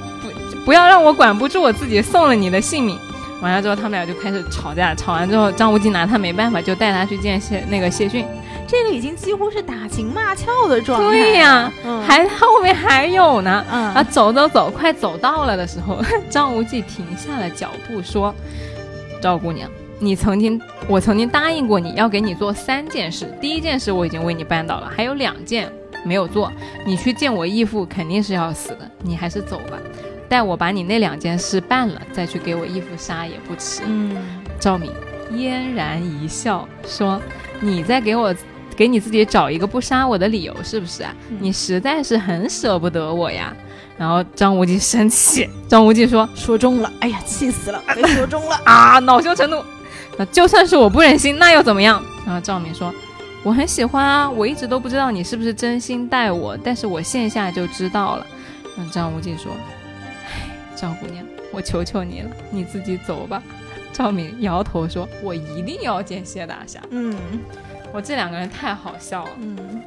Speaker 1: 不要让我管不住我自己，送了你的性命。”完了之后，他们俩就开始吵架。吵完之后，张无忌拿他没办法，就带他去见谢那个谢逊。
Speaker 2: 这个已经几乎是打情骂俏的状态。
Speaker 1: 对呀、
Speaker 2: 嗯
Speaker 1: 还后面还有呢。
Speaker 2: 嗯
Speaker 1: 啊，走走走，快走到了的时候，张无忌停下了脚步，说：“赵姑娘，你曾经，我曾经答应过你要给你做三件事。第一件事我已经为你办到了，还有两件没有做。你去见我义父肯定是要死的，你还是走吧。待我把你那两件事办了，再去给我义父杀也不迟。”
Speaker 2: 嗯
Speaker 1: 赵敏嫣然一笑，说：“你在给我给你自己找一个不杀我的理由，是不是啊？
Speaker 2: 嗯
Speaker 1: 你实在是很舍不得我呀。”然后张无忌生气，张无忌说
Speaker 2: 说中了，哎呀，气死了，被说中了。
Speaker 1: “啊，恼羞成怒。那就算是我不忍心，那又怎么样？”然后赵敏说：“我很喜欢啊，我一直都不知道你是不是真心待我，但是我线下就知道了。”然后张无忌说：“唉，赵姑娘，我求求你了，你自己走吧。”赵敏摇头说：“我一定要见谢大侠。
Speaker 2: 嗯
Speaker 1: 我这两个人太好笑了。
Speaker 2: 嗯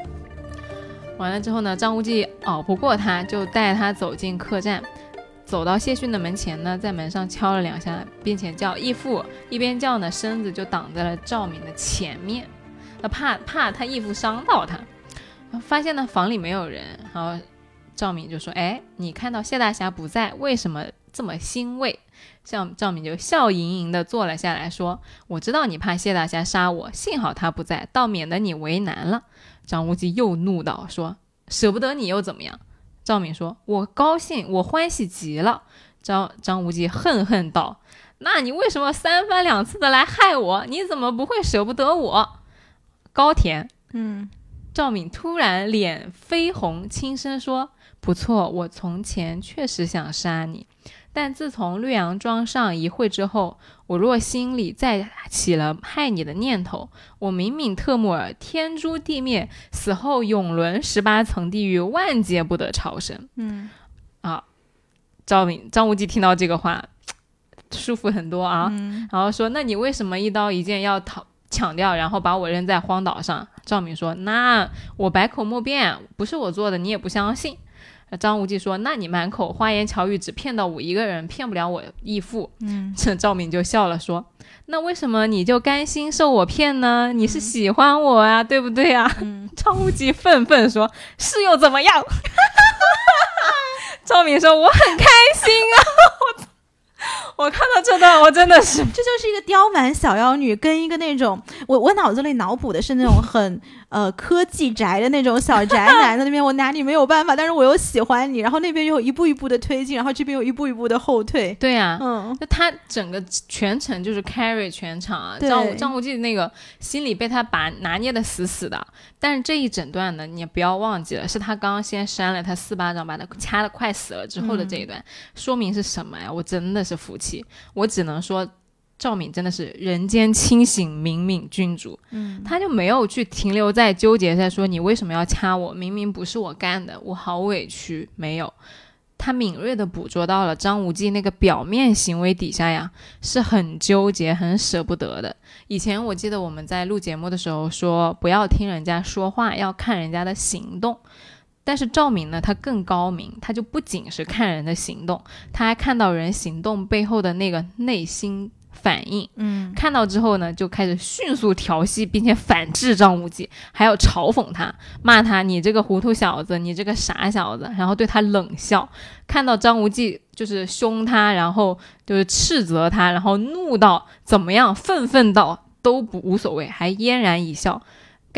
Speaker 1: 完了之后呢，张无忌熬不过他，就带他走进客栈，走到谢逊的门前呢，在门上敲了两下，并且叫义父，一边叫呢，身子就挡在了赵敏的前面，那怕怕他义父伤到他。发现呢房里没有人，然后赵敏就说：“哎，你看到谢大侠不在，为什么这么欣慰？”像赵敏就笑盈盈地坐了下来，说：“我知道你怕谢大侠杀我，幸好他不在，倒免得你为难了。”张无忌又怒道：“说舍不得你又怎么样？”赵敏说：“我高兴，我欢喜极了。”张张无忌恨恨道：“那你为什么三番两次的来害我？你怎么不会舍不得我？”高田
Speaker 2: 嗯
Speaker 1: 赵敏突然脸绯红，轻声说：“不错，我从前确实想杀你，但自从绿杨庄上一会之后，我若心里再起了害你的念头，我明敏特木尔天诛地灭，死后永沦十八层地狱，万劫不得超生。
Speaker 2: 嗯”
Speaker 1: 赵敏张无忌听到这个话，舒服很多啊。
Speaker 2: 嗯
Speaker 1: 然后说：“那你为什么一刀一剑要讨抢掉，然后把我扔在荒岛上？”赵敏说：“那我百口莫辩，不是我做的，你也不相信。”呃张无忌说：“那你满口花言巧语，只骗到我一个人，骗不了我义父。”
Speaker 2: 嗯
Speaker 1: 这赵敏就笑了，说：“那为什么你就甘心受我骗呢？你是喜欢我啊，对不对啊？”
Speaker 2: 嗯
Speaker 1: 张无忌愤愤说：“是又怎么样？” 赵敏说：“我很开心啊！”我我看到这段，我真的是
Speaker 2: 这就是一个刁蛮小妖女跟一个那种我我脑子里脑补的是那种很呃科技宅的那种小宅男在那边，我拿你没有办法，但是我又喜欢你，然后那边又一步一步的推进，然后这边又一步一步的后退。
Speaker 1: 对呀、
Speaker 2: 嗯
Speaker 1: 那他整个全程就是 carry 全场啊，
Speaker 2: 对
Speaker 1: 张张无忌那个心里被他把拿捏的死死的，但是这一整段呢，你也不要忘记了，是他刚刚先扇了他四巴掌，把他掐的快死了之后的这一段，说明是什么呀？我真的是服气，我只能说。赵敏真的是人间清醒明敏君主，
Speaker 2: 嗯
Speaker 1: 他就没有去停留在纠结在说你为什么要掐我，明明不是我干的，我好委屈，没有。他敏锐地捕捉到了张无忌那个表面行为底下呀，是很纠结、很舍不得的。以前我记得我们在录节目的时候说，不要听人家说话，要看人家的行动。但是赵敏呢，他更高明，他就不仅是看人的行动，他还看到人行动背后的那个内心反应。
Speaker 2: 嗯
Speaker 1: 看到之后呢，就开始迅速调戏，并且反制张无忌，还要嘲讽他，骂他你这个糊涂小子，你这个傻小子，然后对他冷笑。看到张无忌就是凶他，然后就是斥责他，然后怒到怎么样，愤愤到都不无所谓，还嫣然一笑。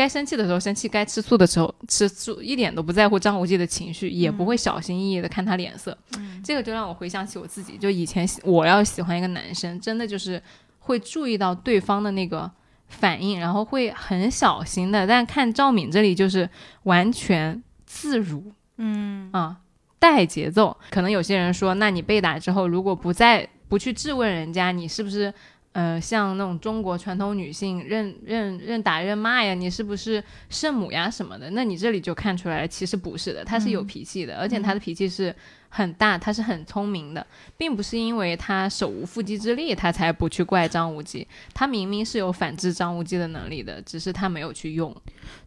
Speaker 1: 该生气的时候生气，该吃醋的时候吃醋，一点都不在乎张无忌的情绪，也不会小心翼翼的看他脸色。这个就让我回想起我自己，就以前我要喜欢一个男生，真的就是会注意到对方的那个反应，然后会很小心的。但看赵敏这里就是完全自如
Speaker 2: 嗯
Speaker 1: 啊，带节奏。可能有些人说，那你被打之后，如果不再不去质问人家，你是不是？呃，像那种中国传统女性认认认打认骂呀，你是不是圣母呀什么的？那你这里就看出来了，其实不是的，她是有脾气的，而且她的脾气是很大，她是很聪明的，并不是因为她手无缚鸡之力，她才不去怪张无忌。她明明是有反制张无忌的能力的，只是她没有去用。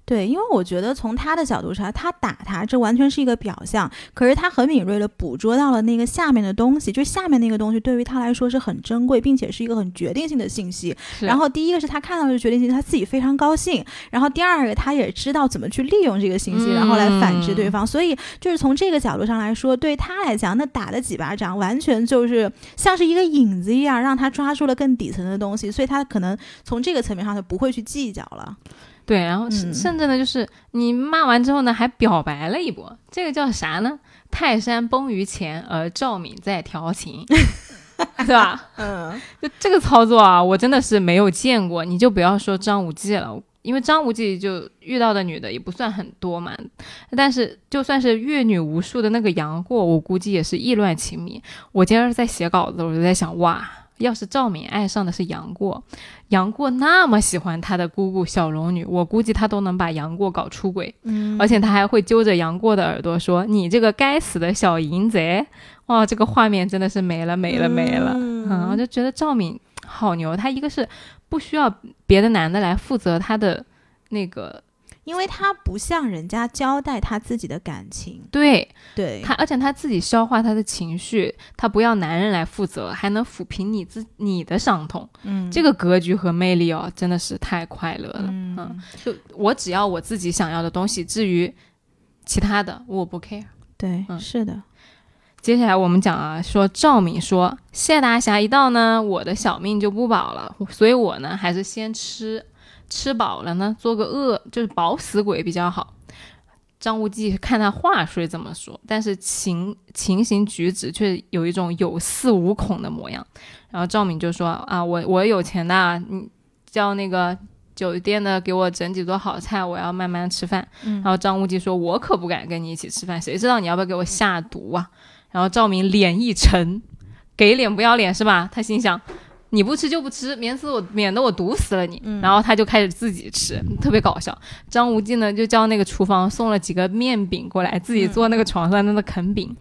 Speaker 2: 对，因为我觉得从他的角度上，他打他这完全是一个表象，可是他很敏锐的捕捉到了那个下面的东西，就下面那个东西对于他来说是很珍贵，并且是一个很决定性的信息。然后第一个是他看到这个决定性，他自己非常高兴。然后第二个，他也知道怎么去利用这个信息，然后来反制对方。所以就是从这个角度上来说，对他来讲，那打了几巴掌，完全就是像是一个影子一样，让他抓住了更底层的东西。所以他可能从这个层面上，他不会去计较了。
Speaker 1: 对，然后甚至呢，就是你骂完之后呢，还表白了一波，这个叫啥呢？泰山崩于前，而赵敏在调情，对吧？
Speaker 2: 嗯，
Speaker 1: 就这个操作啊，我真的是没有见过。你就不要说张无忌了，因为张无忌就遇到的女的也不算很多嘛。但是就算是阅女无数的那个杨过，我估计也是意乱情迷。我今儿在写稿子，我就在想，哇。要是赵敏爱上的是杨过，杨过那么喜欢他的姑姑小龙女，我估计他都能把杨过搞出轨。
Speaker 2: 嗯，
Speaker 1: 而且他还会揪着杨过的耳朵说：“你这个该死的小淫贼！”哇，这个画面真的是没了没了没了。嗯，我就觉得赵敏好牛，他一个是不需要别的男的来负责他的那个。
Speaker 2: 因为他不向人家交代他自己的感情，
Speaker 1: 对
Speaker 2: 对，
Speaker 1: 他而且他自己消化他的情绪，他不要男人来负责，还能抚平你自你的伤痛，
Speaker 2: 嗯，
Speaker 1: 这个格局和魅力哦，真的是太快乐了，嗯，就我只要我自己想要的东西，至于其他的我不 care，
Speaker 2: 对，是的。
Speaker 1: 接下来我们讲啊，说赵敏说谢大侠一到呢，我的小命就不保了，所以我呢还是先吃。吃饱了呢，做个饿就是饱死鬼比较好。张无忌看他话虽这么说，但是情情形举止却有一种有恃无恐的模样。然后赵敏就说：“啊，我我有钱的，你叫那个酒店的给我整几桌好菜，我要慢慢吃饭。”然后张无忌说：“我可不敢跟你一起吃饭，谁知道你要不要给我下毒啊？”然后赵敏脸一沉，给脸不要脸是吧？他心想。你不吃就不吃，免死我免得我毒死了你。然后他就开始自己吃，特别搞笑。张无忌呢就叫那个厨房送了几个面饼过来，自己坐那个床上在那啃饼。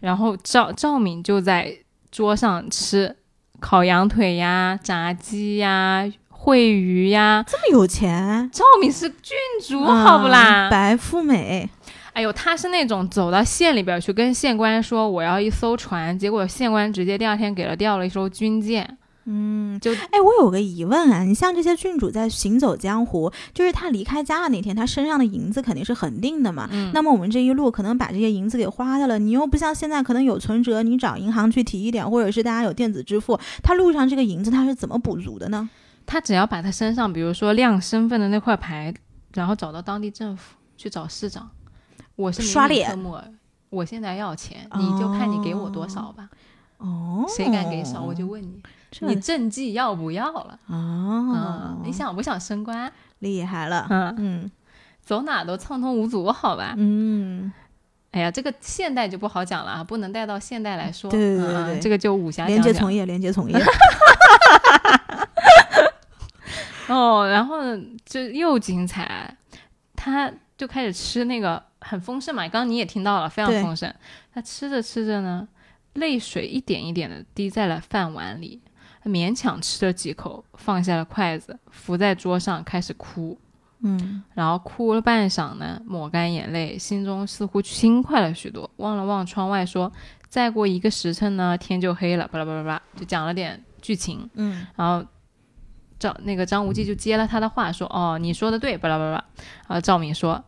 Speaker 1: 然后赵赵敏就在桌上吃烤羊腿呀、炸鸡呀、烩鱼呀。
Speaker 2: 这么有钱？
Speaker 1: 赵敏是郡主，好不啦？
Speaker 2: 白富美。
Speaker 1: 哎呦，他是那种走到县里边去跟县官说我要一艘船，结果县官直接第二天给了调了一艘军舰。
Speaker 2: 嗯，
Speaker 1: 就
Speaker 2: 哎，我有个疑问啊，你像这些郡主在行走江湖，就是他离开家的那天，他身上的银子肯定是恒定的嘛。
Speaker 1: 嗯，
Speaker 2: 那么我们这一路可能把这些银子给花掉了，你又不像现在可能有存折，你找银行去提一点，或者是大家有电子支付，他路上这个银子他是怎么补足的呢？
Speaker 1: 他只要把他身上，比如说亮身份的那块牌，然后找到当地政府去找市长，我是
Speaker 2: 刷脸，
Speaker 1: 我现在要钱，你就看你给我多少吧。
Speaker 2: 哦，
Speaker 1: 谁敢给少，我就问你。你政绩要不要了？哦，你想不想升官？
Speaker 2: 厉害了，
Speaker 1: 嗯
Speaker 2: 嗯，
Speaker 1: 走哪都畅通无阻，好吧？
Speaker 2: 嗯，
Speaker 1: 哎呀，这个现代就不好讲了啊，不能带到现代来说。
Speaker 2: 对对对对，
Speaker 1: 这个就武侠
Speaker 2: 连接从业，连接从业。
Speaker 1: 哦，然后就又精彩，他就开始吃那个很丰盛嘛，刚刚你也听到了，非常丰盛。他吃着吃着呢，泪水一点一点的滴在了饭碗里。他勉强吃了几口，放下了筷子，伏在桌上开始哭。
Speaker 2: 嗯，
Speaker 1: 然后哭了半晌呢，抹干眼泪，心中似乎轻快了许多。望了望窗外，说：“再过一个时辰呢，天就黑了。”巴拉巴拉巴拉，就讲了点剧情。
Speaker 2: 嗯，
Speaker 1: 然后赵那个张无忌就接了他的话，说：“哦，你说的对。”巴拉巴拉。然后赵敏说：“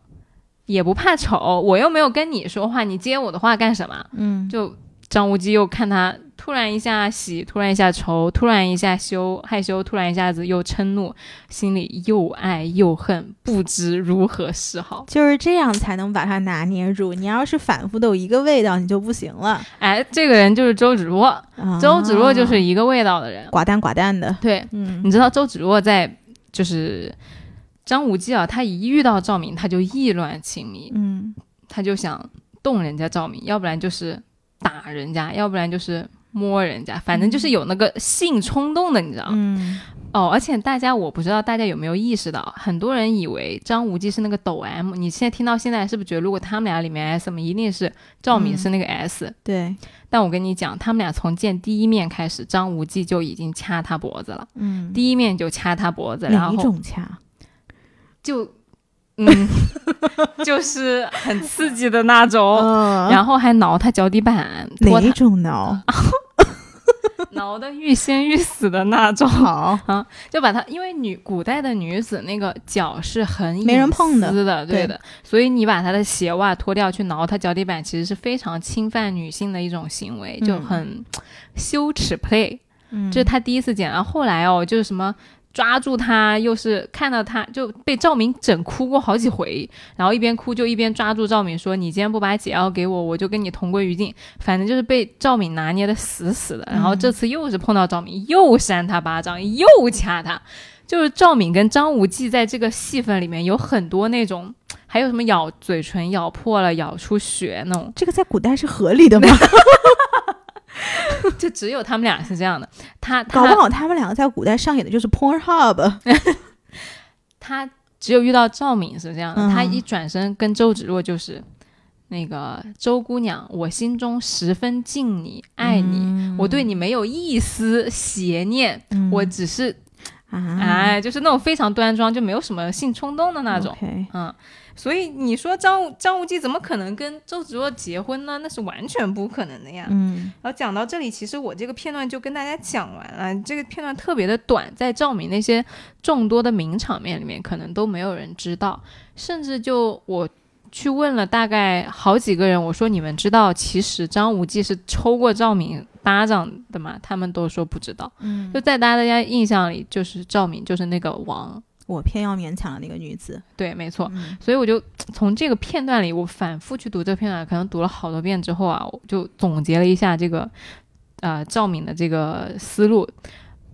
Speaker 1: 也不怕丑，我又没有跟你说话，你接我的话干什么？”
Speaker 2: 嗯，
Speaker 1: 就张无忌又看他。突然一下喜，突然一下愁，突然一下羞害羞，突然一下子又嗔怒，心里又爱又恨，不知如何是好。
Speaker 2: 就是这样才能把他拿捏住。你要是反复都有一个味道，你就不行了。
Speaker 1: 哎，这个人就是周芷若，周芷若就是一个味道的人，
Speaker 2: 寡淡寡淡的。
Speaker 1: 对，
Speaker 2: 嗯，
Speaker 1: 你知道周芷若在就是张无忌啊，他一遇到赵敏，他就意乱情迷，
Speaker 2: 嗯，
Speaker 1: 他就想动人家赵敏，要不然就是打人家，要不然就是。摸人家，反正就是有那个性冲动的，你知道
Speaker 2: 嗯，
Speaker 1: 哦，而且大家我不知道大家有没有意识到，很多人以为张无忌是那个抖 M，你现在听到现在是不是觉得如果他们俩里面 S，一定是赵敏是那个 S？、
Speaker 2: 对，
Speaker 1: 但我跟你讲，他们俩从见第一面开始，张无忌就已经掐他脖子了，
Speaker 2: 嗯，
Speaker 1: 第一面就掐他脖子，然后
Speaker 2: 种掐？
Speaker 1: 就嗯，就是很刺激的那种，
Speaker 2: 嗯。
Speaker 1: 然后还挠他脚底板，拖
Speaker 2: 哪
Speaker 1: 他。
Speaker 2: 种挠？
Speaker 1: 挠的欲仙欲死的那种。
Speaker 2: 好，
Speaker 1: 就把他，因为女古代的女子那个脚是很
Speaker 2: 没人碰的。
Speaker 1: 对。
Speaker 2: 对
Speaker 1: 的，所以你把她的鞋袜脱掉去挠她脚底板，其实是非常侵犯女性的一种行为，就
Speaker 2: 嗯
Speaker 1: 很羞耻 play。
Speaker 2: 嗯。
Speaker 1: 这是他第一次见，然后后来哦，就是什么抓住他，又是看到他就被赵敏整哭过好几回，然后一边哭就一边抓住赵敏说：“你今天不把解药给我，我就跟你同归于尽。”反正就是被赵敏拿捏的死死的。然后这次又是碰到赵敏，又扇他巴掌，又掐他。就是赵敏跟张无忌在这个戏份里面有很多那种，还有什么咬嘴唇咬破了、咬出血那种，
Speaker 2: 这个在古代是合理的吗？
Speaker 1: 就只有他们俩是这样的。他
Speaker 2: 搞不好他们两个在古代上演的就是 Pornhub。
Speaker 1: 他只有遇到赵敏是这样的，
Speaker 2: 嗯
Speaker 1: 他一转身跟周芷若就是那个周姑娘，我心中十分敬你，爱你，
Speaker 2: 嗯
Speaker 1: 我对你没有一丝邪念，
Speaker 2: 嗯
Speaker 1: 我只是
Speaker 2: 啊，
Speaker 1: 哎，就是那种非常端庄，就没有什么性冲动的那种。嗯，所以你说张无张无忌怎么可能跟周芷若结婚呢？那是完全不可能的呀。
Speaker 2: 嗯
Speaker 1: 然后讲到这里，其实我这个片段就跟大家讲完了。这个片段特别的短，在赵敏那些众多的名场面里面，可能都没有人知道。甚至就我去问了大概好几个人，我说你们知道其实张无忌是抽过赵敏巴掌的吗？他们都说不知道。
Speaker 2: 嗯，
Speaker 1: 就在大家印象里，就是赵敏就是那个王。
Speaker 2: 我偏要勉强的那个女子。
Speaker 1: 对，没错。
Speaker 2: 嗯
Speaker 1: 所以我就从这个片段里，我反复去读这片段，可能读了好多遍之后啊，我就总结了一下这个呃赵敏的这个思路。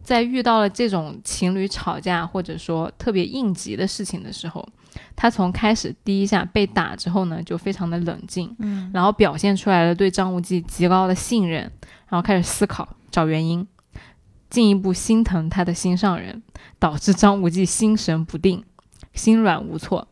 Speaker 1: 在遇到了这种情侣吵架或者说特别应急的事情的时候，她从开始第一下被打之后呢，就非常的冷静，
Speaker 2: 嗯
Speaker 1: 然后表现出来了对张无忌极高的信任，然后开始思考找原因，进一步心疼他的心上人，导致张无忌心神不定、心软无措。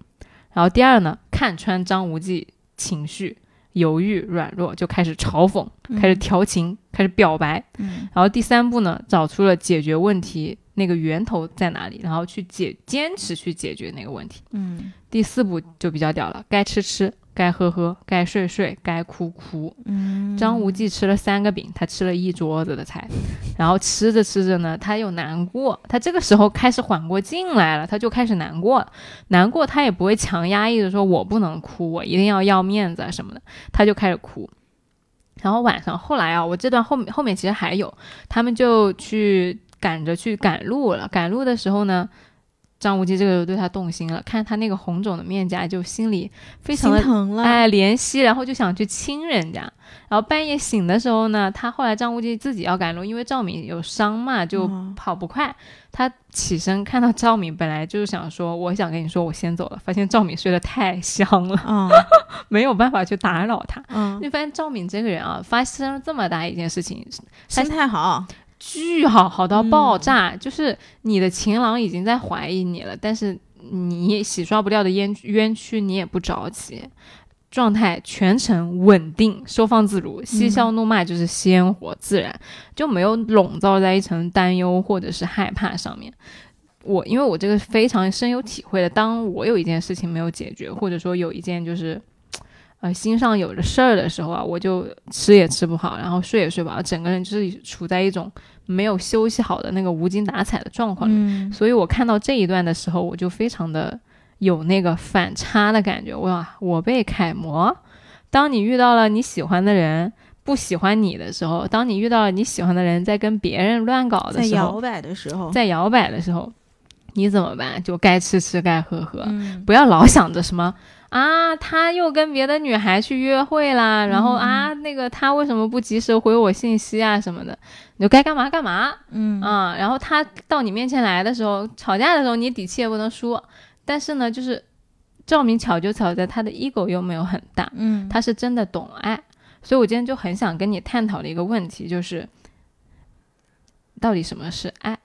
Speaker 1: 然后第二呢，看穿张无忌情绪犹豫软弱，就开始嘲讽，开始调情，开始表白。
Speaker 2: 嗯
Speaker 1: 然后第三步呢，找出了解决问题那个源头在哪里，然后去解坚持去解决那个问题。
Speaker 2: 嗯
Speaker 1: 第四步就比较屌了，该吃吃，该喝喝，该睡睡，该哭哭。
Speaker 2: 嗯，
Speaker 1: 张无忌吃了三个饼，他吃了一桌子的菜，然后吃着吃着呢，他又难过，他这个时候开始缓过劲来了，他就开始难过了。难过他也不会强压抑的说，我不能哭，我一定要要面子啊什么的，他就开始哭。然后晚上后来啊，我这段后面后面其实还有，他们就去赶着去赶路了。赶路的时候呢，张无忌这个时候对他动心了，看他那个红肿的面颊，就心里非常
Speaker 2: 疼了。
Speaker 1: 哎，怜惜，然后就想去亲人家。然后半夜醒的时候呢，他后来张无忌自己要赶路，因为赵敏有伤嘛，就
Speaker 2: 哦
Speaker 1: 跑不快。他起身看到赵敏，本来就是想说，我想跟你说，我先走了。发现赵敏睡得太香了，
Speaker 2: 嗯
Speaker 1: 没有办法去打扰他。
Speaker 2: 嗯，
Speaker 1: 你发现赵敏这个人啊，发生了这么大一件事情，
Speaker 2: 心态好。
Speaker 1: 巨好，好到爆
Speaker 2: 嗯
Speaker 1: 炸。就是你的情郎已经在怀疑你了，但是你洗刷不掉的冤冤屈，你也不着急。状态全程稳定，收放自如，嬉笑怒骂就是鲜活自然，就没有笼罩在一层担忧或者是害怕上面。我因为我这个非常深有体会的，当我有一件事情没有解决，或者说有一件就是，呃，心上有着事儿的时候啊，我就吃也吃不好，然后睡也睡不好，整个人就是处在一种没有休息好的那个无精打采的状况里。
Speaker 2: 嗯
Speaker 1: 所以我看到这一段的时候，我就非常的有那个反差的感觉。哇，我被楷模。当你遇到了你喜欢的人不喜欢你的时候，当你遇到了你喜欢的人在跟别人乱搞的时候，在
Speaker 2: 摇摆的时候，
Speaker 1: 在摇摆的时候，你怎么办？就该吃吃，该喝喝，
Speaker 2: 嗯
Speaker 1: 不要老想着什么啊，他又跟别的女孩去约会啦，然后啊，那个他为什么不及时回我信息啊什么的，你就该干嘛干嘛
Speaker 2: 嗯
Speaker 1: 啊。然后他到你面前来的时候，吵架的时候你底气也不能输，但是呢，就是赵明巧就巧在他的 ego 又没有很大，
Speaker 2: 嗯，
Speaker 1: 他是真的懂爱，所以我今天就很想跟你探讨的一个问题就是，到底什么是爱？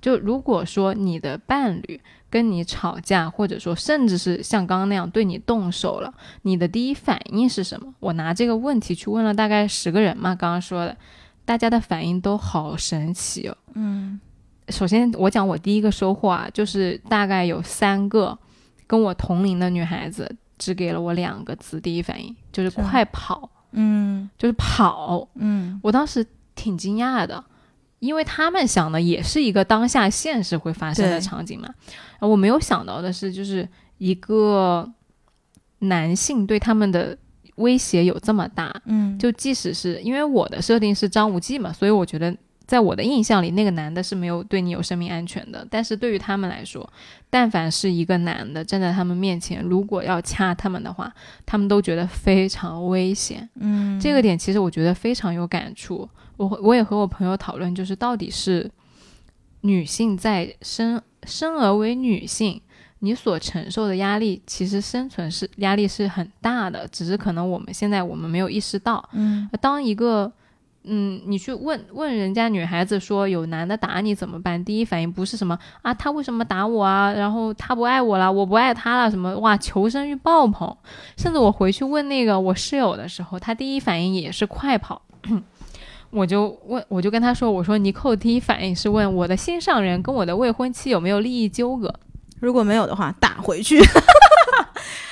Speaker 1: 就如果说你的伴侣跟你吵架，或者说甚至是像刚刚那样对你动手了，你的第一反应是什么？我拿这个问题去问了大概十个人嘛，刚刚说的，大家的反应都好神奇哦。
Speaker 2: 嗯
Speaker 1: 首先我讲我第一个收获啊，就是大概有三个跟我同龄的女孩子只给了我两个字，第一反应就是快跑，
Speaker 2: 嗯
Speaker 1: 就是跑。
Speaker 2: 嗯
Speaker 1: 我当时挺惊讶的，因为他们想的也是一个当下现实会发生的场景嘛。而我没有想到的是，就是一个男性对他们的威胁有这么大。
Speaker 2: 嗯，
Speaker 1: 就即使是因为我的设定是张无忌嘛，所以我觉得在我的印象里，那个男的是没有对你有生命安全的。但是对于他们来说，但凡是一个男的站在他们面前，如果要掐他们的话，他们都觉得非常危险。
Speaker 2: 嗯
Speaker 1: 这个点其实我觉得非常有感触。我我也和我朋友讨论，就是到底是女性在生生而为女性，你所承受的压力，其实生存是压力是很大的，只是可能我们现在我们没有意识到。
Speaker 2: 嗯
Speaker 1: 当一个嗯，你去问问人家女孩子说有男的打你怎么办？第一反应不是什么啊，他为什么打我啊？然后他不爱我了，我不爱他了，什么哇，求生欲爆棚。甚至我回去问那个我室友的时候，他第一反应也是快跑。我就问，我就跟他说，我说尼寇第一反应是问我的心上人跟我的未婚妻有没有利益纠葛。
Speaker 2: 如果没有的话，打回去。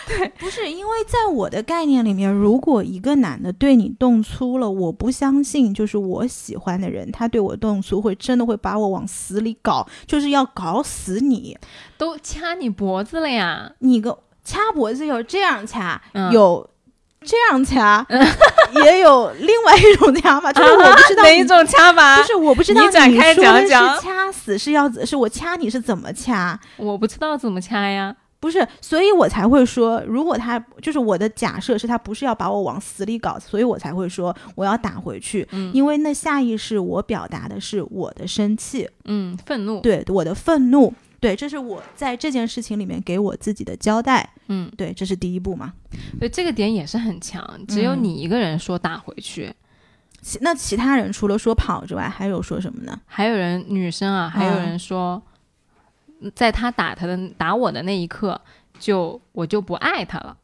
Speaker 2: 对，不是因为在我的概念里面，如果一个男的对你动粗了，我不相信，就是我喜欢的人，他对我动粗会真的会把我往死里搞，就是要搞死你。
Speaker 1: 都掐你脖子了呀！
Speaker 2: 你个掐脖子有这样掐，
Speaker 1: 嗯
Speaker 2: 有这样掐，也有另外一种掐法，就是我不知道
Speaker 1: 哪一种掐法？
Speaker 2: 就是我不知道
Speaker 1: 你展开讲讲
Speaker 2: 是掐死是要是我掐你是怎么掐？
Speaker 1: 我不知道怎么掐呀。
Speaker 2: 不是，所以我才会说，如果他就是我的假设是他不是要把我往死里搞，所以我才会说我要打回去，
Speaker 1: 嗯
Speaker 2: 因为那下意识我表达的是我的生气，
Speaker 1: 嗯，愤怒。
Speaker 2: 对我的愤怒，对，这是我在这件事情里面给我自己的交代，
Speaker 1: 嗯，
Speaker 2: 对，这是第一步嘛。
Speaker 1: 对，这个点也是很强，只有
Speaker 2: 嗯
Speaker 1: 你一个人说打回去，
Speaker 2: 其那其他人除了说跑之外，还有说什么呢？
Speaker 1: 还有人女生啊，还有
Speaker 2: 嗯
Speaker 1: 人说，在他打他的打我的那一刻，就我就不爱他了。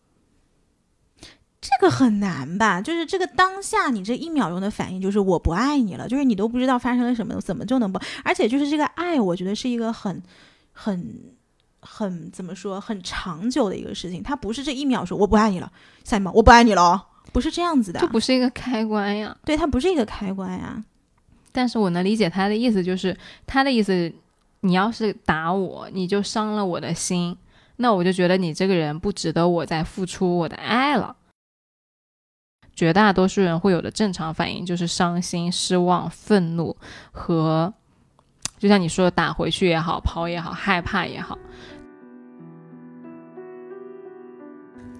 Speaker 2: 这个很难吧？就是这个当下，你这一秒钟的反应就是我不爱你了，就是你都不知道发生了什么，怎么就能不？而且就是这个爱，我觉得是一个很、很、很怎么说，很长久的一个事情。它不是这一秒说我不爱你了，下一秒我不爱你了哦，不是这样子的
Speaker 1: 这。不是一个开关呀。
Speaker 2: 对，它不是一个开关呀。
Speaker 1: 但是我能理解他的意思，就是他的意思，你要是打我，你就伤了我的心，那我就觉得你这个人不值得我再付出我的爱了。绝大多数人会有的正常反应就是伤心、失望、愤怒和，就像你说的打回去也好，跑也好，害怕也好。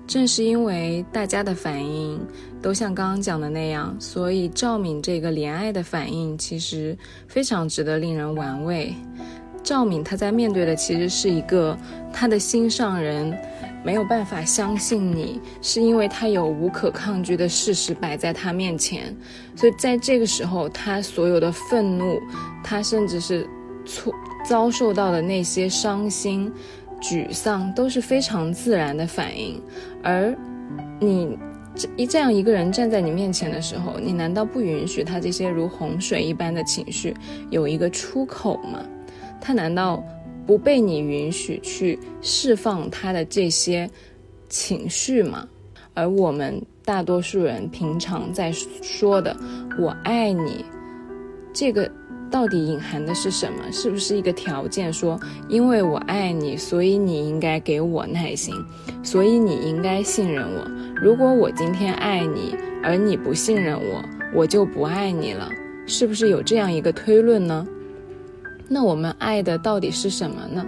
Speaker 1: 正是因为大家的反应都像刚刚讲的那样，所以赵敏这个怜爱的反应其实非常值得令人玩味。赵敏她在面对的其实是一个她的心上人没有办法相信你，是因为他有无可抗拒的事实摆在他面前，所以在这个时候，他所有的愤怒，他甚至是错遭受到的那些伤心、沮丧，都是非常自然的反应。而你这一这样一个人站在你面前的时候，你难道不允许他这些如洪水一般的情绪有一个出口吗？他难道不被你允许去释放他的这些情绪吗？而我们大多数人平常在说的“我爱你”，这个到底隐含的是什么？是不是一个条件说，因为我爱你，所以你应该给我耐心，所以你应该信任我。如果我今天爱你，而你不信任我，我就不爱你了，是不是有这样一个推论呢？那我们爱的到底是什么呢？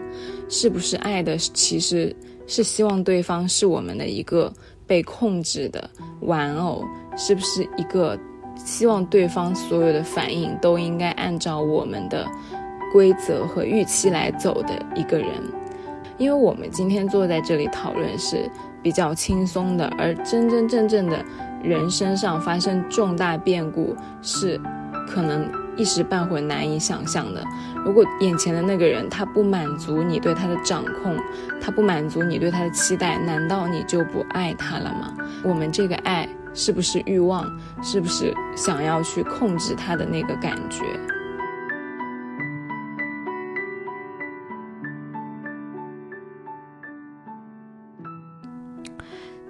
Speaker 1: 是不是爱的其实是希望对方是我们的一个被控制的玩偶？是不是一个希望对方所有的反应都应该按照我们的规则和预期来走的一个人？因为我们今天坐在这里讨论是比较轻松的，而真真正正的人身上发生重大变故是可能一时半会难以想象的。如果眼前的那个人他不满足你对他的掌控，他不满足你对他的期待，难道你就不爱他了吗？我们这个爱是不是欲望？是不是想要去控制他的那个感觉？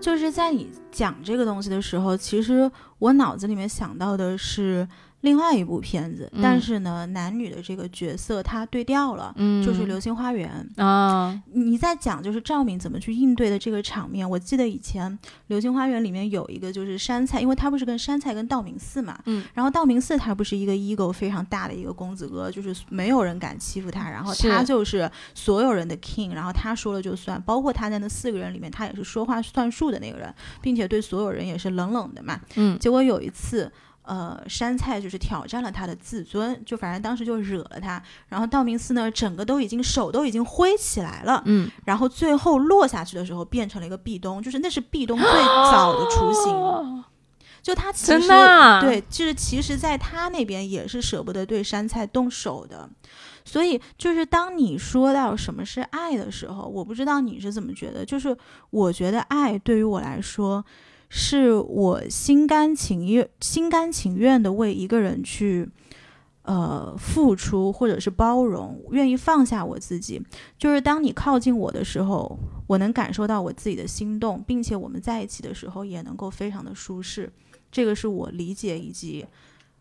Speaker 2: 就是在你讲这个东西的时候，其实我脑子里面想到的是。另外一部片子，但是呢，男女的这个角色他对调了，嗯，就是《流星花园》
Speaker 1: 啊。
Speaker 2: 你在讲就是赵敏怎么去应对的这个场面。我记得以前《流星花园》里面有一个就是山菜，因为他不是跟山菜跟道明寺嘛，
Speaker 1: 嗯，
Speaker 2: 然后道明寺他不是一个 ego 非常大的一个公子哥，就是没有人敢欺负他，然后他就是所有人的 king，然后他说了就算，包括他在那四个人里面，他也是说话算数的那个人，并且对所有人也是冷冷的嘛，
Speaker 1: 嗯。
Speaker 2: 结果有一次。呃，山菜就是挑战了他的自尊，就反正当时就惹了他。然后道明寺呢，整个都已经手都已经挥起来了，
Speaker 1: 嗯，
Speaker 2: 然后最后落下去的时候变成了一个壁咚，就是那是壁咚最 早的雏形。就他其实对，就是其实在他那边也是舍不得对山菜动手的。所以就是当你说到什么是爱的时候，我不知道你是怎么觉得，就是我觉得爱对于我来说。是我心甘情愿、心甘情愿的为一个人去，呃，付出或者是包容，愿意放下我自己。就是当你靠近我的时候，我能感受到我自己的心动，并且我们在一起的时候也能够非常的舒适。这个是我理解以及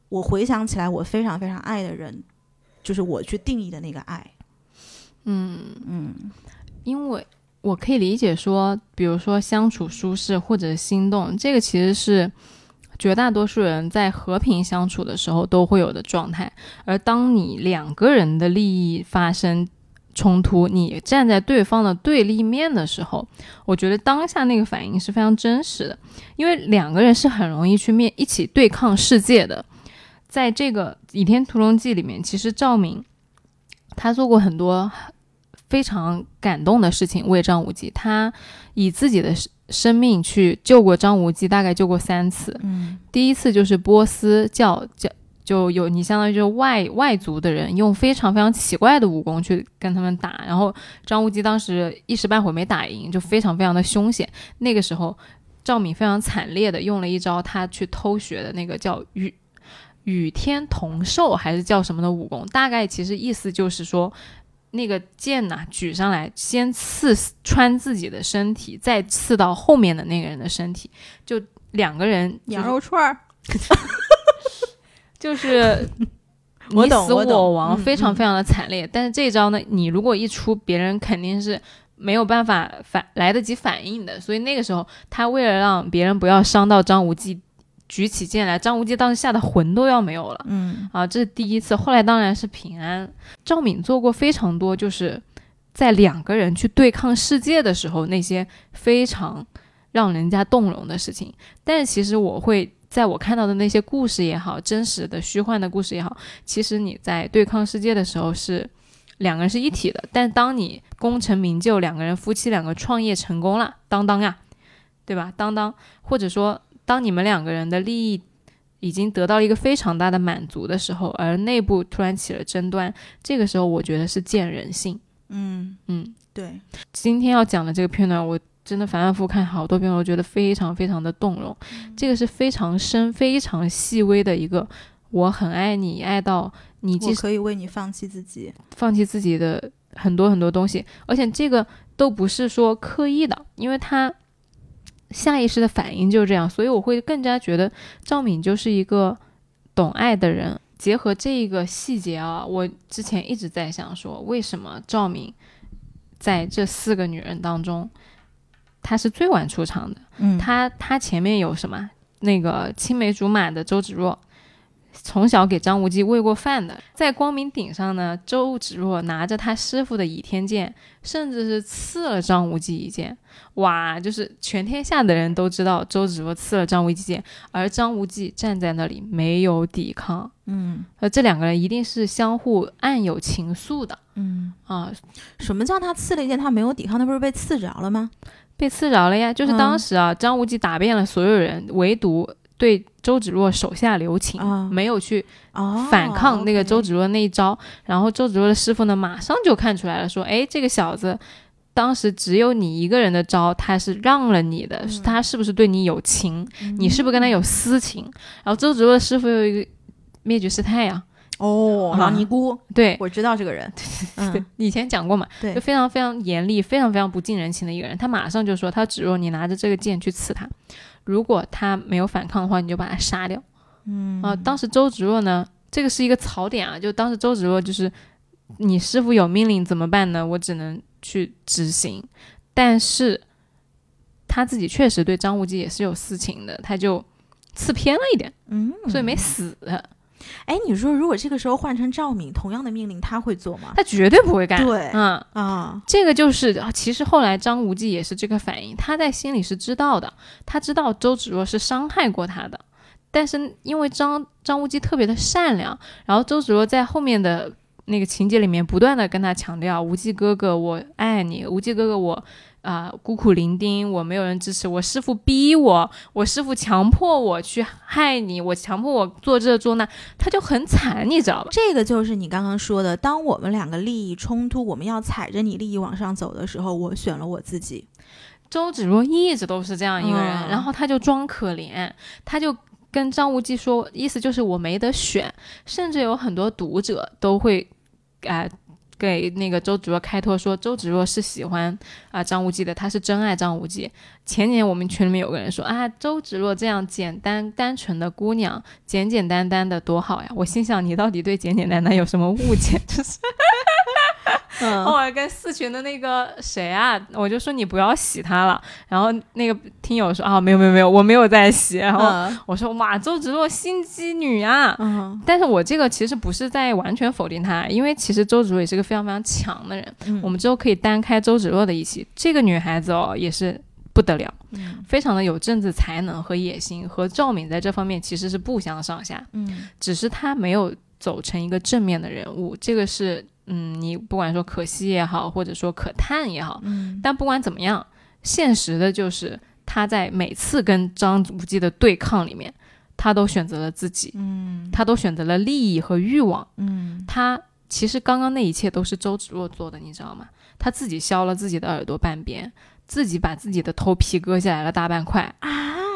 Speaker 2: 我回想起来我非常非常爱的人，就是我去定义的那个爱。
Speaker 1: 嗯
Speaker 2: 嗯，
Speaker 1: 因为。我可以理解说，比如说相处舒适或者心动，这个其实是绝大多数人在和平相处的时候都会有的状态。而当你两个人的利益发生冲突，你站在对方的对立面的时候，我觉得当下那个反应是非常真实的，因为两个人是很容易去面一起对抗世界的。在这个《倚天屠龙记》里面，其实赵敏他做过很多。非常感动的事情，为张无忌，他以自己的生命去救过张无忌，大概救过三次。
Speaker 2: 嗯，
Speaker 1: 第一次就是波斯教教就有你相当于就是外外族的人用非常非常奇怪的武功去跟他们打，然后张无忌当时一时半会没打赢，就非常非常的凶险。那个时候赵敏非常惨烈的用了一招他去偷学的那个叫与与天同寿还是叫什么的武功，大概其实意思就是说。那个剑呐，举上来，先刺穿自己的身体，再刺到后面的那个人的身体，就两个人
Speaker 2: 羊肉串儿，
Speaker 1: 就是你死我亡，非常非常的惨烈。但是这一招呢，你如果一出，别人肯定是没有办法反来得及反应的。所以那个时候，他为了让别人不要伤到张无忌。举起剑来，张无忌当时吓得魂都要没有了。
Speaker 2: 嗯
Speaker 1: 啊，这是第一次，后来当然是平安。赵敏做过非常多，就是在两个人去对抗世界的时候，那些非常让人家动容的事情。但是其实我会在我看到的那些故事也好，真实的虚幻的故事也好，其实你在对抗世界的时候是两个人是一体的。但当你功成名就，两个人夫妻两个创业成功了，当当呀，对吧？当当，或者说。当你们两个人的利益已经得到了一个非常大的满足的时候，而内部突然起了争端，这个时候我觉得是见人性。
Speaker 2: 嗯
Speaker 1: 嗯，
Speaker 2: 对。
Speaker 1: 今天要讲的这个片段，我真的反反复看好多遍，我觉得非常非常的动容。这个是非常深、非常细微的一个，我很爱你，爱到你
Speaker 2: 我可以为你放弃自己，
Speaker 1: 放弃自己的很多很多东西，而且这个都不是说刻意的，因为他。下意识的反应就是这样，所以我会更加觉得赵敏就是一个懂爱的人。结合这个细节啊，我之前一直在想说，为什么赵敏在这四个女人当中，她是最晚出场的？
Speaker 2: 嗯，
Speaker 1: 她她前面有什么？那个青梅竹马的周芷若。从小给张无忌喂过饭的，在光明顶上呢，周芷若拿着他师傅的倚天剑，甚至是刺了张无忌一剑。哇，就是全天下的人都知道周芷若刺了张无忌剑，而张无忌站在那里没有抵抗。
Speaker 2: 嗯，
Speaker 1: 呃，这两个人一定是相互暗有情愫的。
Speaker 2: 嗯
Speaker 1: 啊，
Speaker 2: 什么叫他刺了一剑，他没有抵抗？那不是被刺着了吗？
Speaker 1: 被刺着了呀！就是当时啊，张无忌打遍了所有人，唯独。对周芷若手下留情，
Speaker 2: 啊
Speaker 1: 没有去
Speaker 2: 哦
Speaker 1: 反抗那个周芷若那一招。然后周芷若的师傅呢，马上就看出来了，说：“哎，这个小子。”当时只有你一个人的招，他是让了你的，
Speaker 2: 嗯
Speaker 1: 他是不是对你有情？你是不是跟他有私情？然后周芷若的师傅有一个灭绝师太呀，
Speaker 2: 哦，
Speaker 1: 啊
Speaker 2: 老尼姑，
Speaker 1: 对，
Speaker 2: 我知道这个人，
Speaker 1: 以前讲过嘛，
Speaker 2: 对
Speaker 1: 就非常非常严厉、非常非常不近人情的一个人。他马上就说：“他芷若，你拿着这个剑去刺他，如果他没有反抗的话，你就把他杀掉。”嗯啊，当时周芷若呢，这个是一个槽点啊，就当时周芷若就是你师傅有命令怎么办呢？我只能去执行，但是他自己确实对张无忌也是有私情的，他就刺偏了一点，
Speaker 2: 嗯，
Speaker 1: 所以没死。
Speaker 2: 哎，你说如果这个时候换成赵敏，同样的命令他会做吗？
Speaker 1: 他绝对不会干。
Speaker 2: 对
Speaker 1: 嗯。
Speaker 2: 啊，
Speaker 1: 这个就是，啊其实后来张无忌也是这个反应，他在心里是知道的，他知道周芷若是伤害过他的，但是因为张张无忌特别的善良，然后周芷若在后面的那个情节里面不断的跟他强调，无忌哥哥我爱你，无忌哥哥我啊、孤苦伶仃，我没有人支持，我师傅逼我，我师傅强迫我去害你，我强迫我做这做那，他就很惨，你知道吧？
Speaker 2: 这个就是你刚刚说的，当我们两个利益冲突，我们要踩着你利益往上走的时候，我选了我自己。
Speaker 1: 周芷若一直都是这样一个人，
Speaker 2: 嗯
Speaker 1: 然后他就装可怜，他就跟张无忌说，意思就是我没得选，甚至有很多读者都会，啊、给那个周芷若开脱说，周芷若是喜欢啊、张无忌的，他是真爱张无忌。前年我们群里面有个人说啊，周芷若这样简单单纯的姑娘，简简单单的多好呀！我心想，你到底对简简单单有什么误解？就 是
Speaker 2: 嗯
Speaker 1: 后来跟四群的那个谁啊，我就说你不要洗他了。然后那个听友说啊，没有没有没有，我没有在洗。然后
Speaker 2: 嗯
Speaker 1: 我说哇，周芷若心机女啊。
Speaker 2: 嗯
Speaker 1: 但是我这个其实不是在完全否定她，因为其实周芷若也是个非常非常强的人。
Speaker 2: 嗯
Speaker 1: 我们之后可以单开周芷若的一期。这个女孩子哦，也是不得了，
Speaker 2: 嗯
Speaker 1: 非常的有政治才能和野心，和赵敏在这方面其实是不相上下。
Speaker 2: 嗯
Speaker 1: 只是她没有走成一个正面的人物，这个是嗯，你不管说可惜也好，或者说可叹也好，
Speaker 2: 嗯
Speaker 1: 但不管怎么样，现实的就是他在每次跟张无忌的对抗里面，他都选择了自己，
Speaker 2: 嗯
Speaker 1: 他都选择了利益和欲望。
Speaker 2: 嗯
Speaker 1: 他其实刚刚那一切都是周芷若做的，你知道吗？他自己削了自己的耳朵半边，自己把自己的头皮割下来了大半块，
Speaker 2: 啊，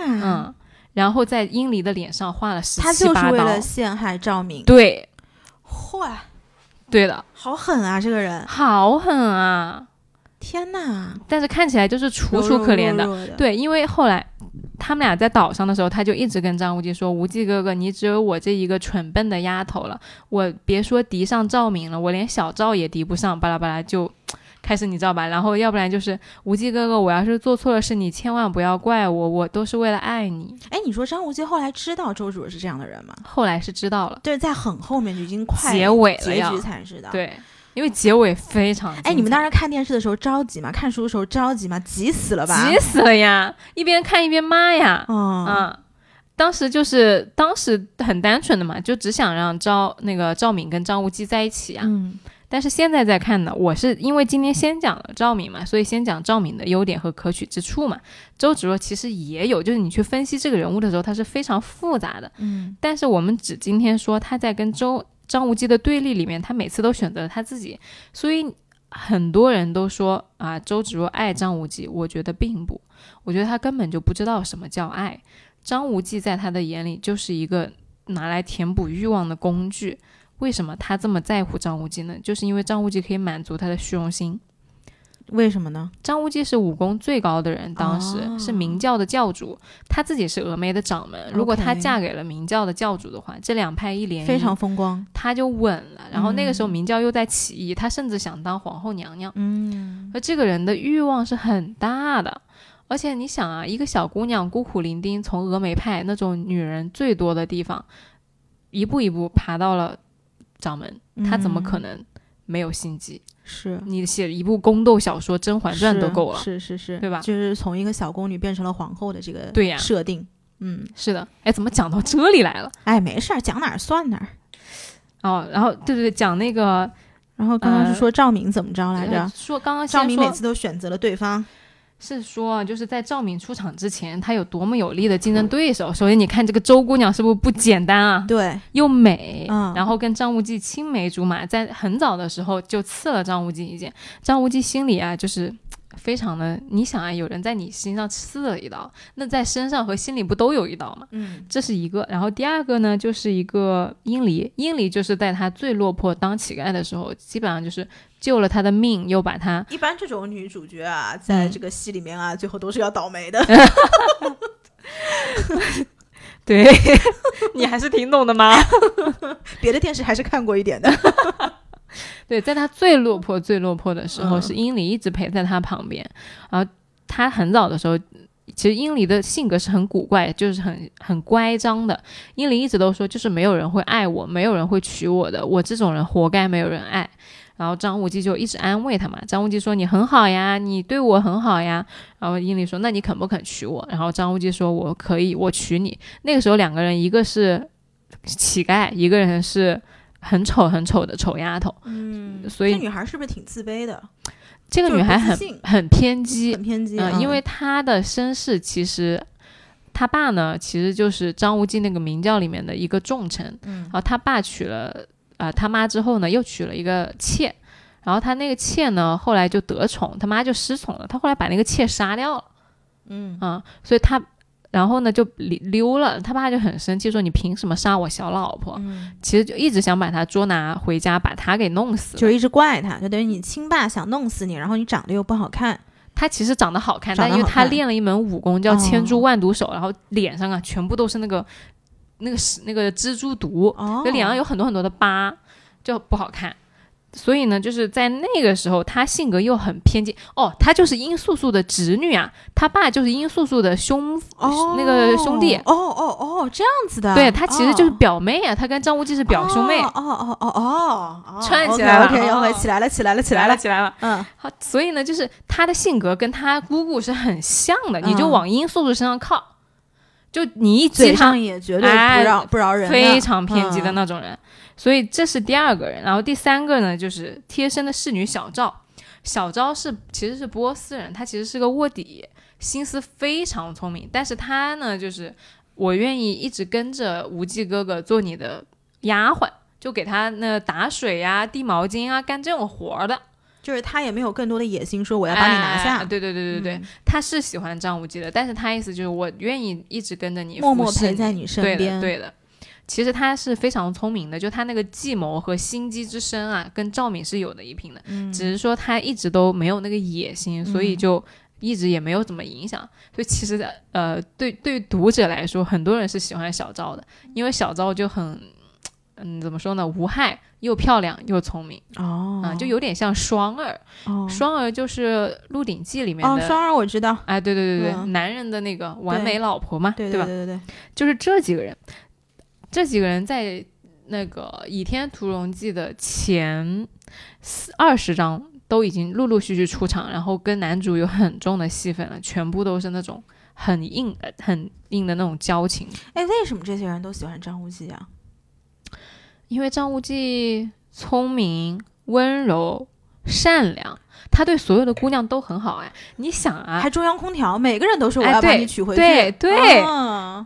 Speaker 1: 嗯，然后在殷离的脸上画了十
Speaker 2: 他就是
Speaker 1: 七八刀
Speaker 2: 为了。陷害赵敏。
Speaker 1: 对，
Speaker 2: 嚯，
Speaker 1: 对的，
Speaker 2: 好狠啊！这个人，
Speaker 1: 好狠啊！
Speaker 2: 天哪，
Speaker 1: 但是看起来就是楚楚可怜的，
Speaker 2: 柔柔弱弱的，
Speaker 1: 对，因为后来他们俩在岛上的时候，他就一直跟张无忌说：“无忌哥哥，你只有我这一个蠢笨的丫头了，我别说敌上赵敏了，我连小赵也敌不上。”巴拉巴拉就开始你知道吧？然后要不然就是无忌哥哥，我要是做错了事，你千万不要怪我，我都是为了爱你。
Speaker 2: 哎，你说张无忌后来知道周芷若是这样的人吗？
Speaker 1: 后来是知道了，
Speaker 2: 对，在很后面就已经快
Speaker 1: 结尾了
Speaker 2: 结局才知道。，
Speaker 1: 对，因为结尾非常
Speaker 2: 哎，你们
Speaker 1: 当
Speaker 2: 当时看电视的时候着急吗？看书的时候着急吗？急死了吧？
Speaker 1: 急死了呀，一边看一边骂呀，
Speaker 2: 哦，
Speaker 1: 啊，当时就是当时很单纯的嘛，就只想让赵那个赵敏跟张无忌在一起啊。
Speaker 2: 嗯
Speaker 1: 但是现在在看呢，我是因为今天先讲了赵敏嘛，所以先讲赵敏的优点和可取之处嘛。周芷若其实也有，就是你去分析这个人物的时候，他是非常复杂的。
Speaker 2: 嗯
Speaker 1: 但是我们只今天说他在跟周张无忌的对立里面，他每次都选择了他自己，所以很多人都说啊，周芷若爱张无忌，我觉得并不，我觉得他根本就不知道什么叫爱。张无忌在他的眼里就是一个拿来填补欲望的工具。为什么他这么在乎张无忌呢？就是因为张无忌可以满足他的虚荣心。
Speaker 2: 为什么呢？
Speaker 1: 张无忌是武功最高的人，当时、
Speaker 2: 哦
Speaker 1: 是明教的教主，他自己是峨眉的掌门。如果她嫁给了明教的教主的话，这两派一联姻，
Speaker 2: 非常风光。
Speaker 1: 他就稳了。然后那个时候
Speaker 2: 嗯
Speaker 1: 明教又在起义，他甚至想当皇后娘娘。
Speaker 2: 嗯
Speaker 1: 而这个人的欲望是很大的，而且你想啊，一个小姑娘孤苦伶仃，从峨眉派那种女人最多的地方，一步一步爬到了掌门，他怎么可
Speaker 2: 嗯
Speaker 1: 能没有心机？
Speaker 2: 是
Speaker 1: 你写一部宫斗小说《甄嬛传》都够了。
Speaker 2: 是是是，
Speaker 1: 对吧
Speaker 2: 就是从一个小宫女变成了皇后的这个
Speaker 1: 对呀
Speaker 2: 设定。嗯，
Speaker 1: 是的，哎，怎么讲到这里来了？
Speaker 2: 哎，没事儿，讲哪儿算哪儿。
Speaker 1: 哦，然后对对对，讲那个
Speaker 2: 然后刚刚是
Speaker 1: 呃
Speaker 2: 说赵敏怎么着来着
Speaker 1: 呃？说刚刚
Speaker 2: 赵敏每次都选择了对方。
Speaker 1: 是说，就是在赵敏出场之前，她有多么有力的竞争对手。首先，你看这个周姑娘是不是不简单啊？
Speaker 2: 对，
Speaker 1: 又美，
Speaker 2: 嗯
Speaker 1: 然后跟张无忌青梅竹马，在很早的时候就刺了张无忌一剑。张无忌心里啊，就是非常的，你想啊，有人在你心上刺了一刀，那在身上和心里不都有一刀吗？
Speaker 2: 嗯
Speaker 1: 这是一个。然后第二个呢，就是一个英离，英离就是在他最落魄当乞丐的时候，基本上就是救了他的命，又把他
Speaker 2: 一般这种女主角啊，在
Speaker 1: 嗯
Speaker 2: 这个戏里面啊，最后都是要倒霉的。
Speaker 1: 对你还是挺懂的嘛。
Speaker 2: 别的电视还是看过一点的。
Speaker 1: 对，在他最落魄、最落魄的时候，
Speaker 2: 嗯
Speaker 1: 是英里一直陪在他旁边。然后他很早的时候，其实英里的性格是很古怪，就是很很乖张的。英里一直都说，就是没有人会爱我，没有人会娶我的，我这种人活该没有人爱。然后张无忌就一直安慰他嘛。张无忌说：“你很好呀，你对我很好呀。”然后英里说：“那你肯不肯娶我？”然后张无忌说：“我可以，我娶你。”那个时候两个人，一个是乞丐，一个人是很丑很丑的丑丫头。
Speaker 2: 嗯，
Speaker 1: 所以
Speaker 2: 这女孩是不是挺自卑的？
Speaker 1: 这个女孩很很偏激，
Speaker 2: 很偏激。
Speaker 1: 嗯、因为她的身世其实，她爸呢其实就是张无忌那个明教里面的一个重臣，
Speaker 2: 嗯
Speaker 1: 然后他爸娶了呃他妈之后呢，又娶了一个妾，然后他那个妾呢后来就得宠，他妈就失宠了，他后来把那个妾杀掉了，
Speaker 2: 嗯
Speaker 1: 啊、所以他然后呢就溜溜了，他爸就很生气说你凭什么杀我小老婆？
Speaker 2: 嗯，
Speaker 1: 其实就一直想把他捉拿回家，把他给弄死。
Speaker 2: 就一直怪他，就等于你亲爸想弄死你，然后你长得又不好看。
Speaker 1: 他其实长得好看，但因为他练了一门武功叫
Speaker 2: 哦
Speaker 1: 千蛛万毒手，然后脸上啊全部都是那个那个是那个蜘蛛毒，
Speaker 2: 哦
Speaker 1: 就脸上有很多很多的疤，就不好看。所以呢，就是在那个时候，他性格又很偏激。哦，他就是殷素素的侄女啊，他爸就是殷素素的兄、
Speaker 2: 哦
Speaker 1: 那个兄弟。
Speaker 2: 哦哦哦，这样子的。
Speaker 1: 对他其实就是
Speaker 2: 哦
Speaker 1: 表妹啊，他跟张无忌是表兄妹，
Speaker 2: 哦哦哦哦哦，
Speaker 1: 串起来了
Speaker 2: OK 起来了起来了起来了。
Speaker 1: 起来了。
Speaker 2: 嗯，
Speaker 1: 好，所以呢，就是他的性格跟他姑姑是很像的，你就
Speaker 2: 嗯
Speaker 1: 往殷素素身上靠，就你一
Speaker 2: 嘴上也绝对
Speaker 1: 哎
Speaker 2: 不饶不饶人，
Speaker 1: 非常偏激的
Speaker 2: 嗯
Speaker 1: 那种人。所以这是第二个人，然后第三个呢，就是贴身的侍女小赵。小赵是其实是波斯人，他其实是个卧底，心思非常聪明，但是他呢，就是我愿意一直跟着无忌哥哥做你的丫鬟，就给他那打水呀、递毛巾啊，干这种活儿的。
Speaker 2: 就是他也没有更多的野心，说我要把你拿下。
Speaker 1: 哎对对对对对，
Speaker 2: 嗯
Speaker 1: 他是喜欢张无忌的，但是他意思就是我愿意一直跟着你，
Speaker 2: 默默陪在你身
Speaker 1: 对
Speaker 2: 边
Speaker 1: 的，对的。其实他是非常聪明的，就他那个计谋和心机之深啊，跟赵敏是有的一拼的。
Speaker 2: 嗯
Speaker 1: 只是说他一直都没有那个野心，所以就一直也没有怎么影响。所以其实呃，对对于读者来说，很多人是喜欢小赵的，因为小赵就很嗯怎么说呢，无害又漂亮又聪明
Speaker 2: 哦
Speaker 1: 啊、就有点像双儿。
Speaker 2: 哦
Speaker 1: 双儿就是《鹿鼎记》里面
Speaker 2: 哦，
Speaker 1: 的。
Speaker 2: 双儿我知道，
Speaker 1: 哎，对对对对，
Speaker 2: 嗯
Speaker 1: 男人的那个完美老婆嘛，
Speaker 2: 对
Speaker 1: 吧？
Speaker 2: 对对对，
Speaker 1: 就是这几个人，这几个人在那个《倚天屠龙记》的前二十章都已经陆陆续续出场，然后跟男主有很重的戏份了，全部都是那种很硬、呃很硬的那种交情。
Speaker 2: 哎，为什么这些人都喜欢张无忌啊？
Speaker 1: 因为张无忌聪明、温柔、善良，他对所有的姑娘都很好。哎，你想啊，
Speaker 2: 还中央空调，每个人都说我
Speaker 1: 哎
Speaker 2: 要把你娶回去。
Speaker 1: 对对
Speaker 2: 嗯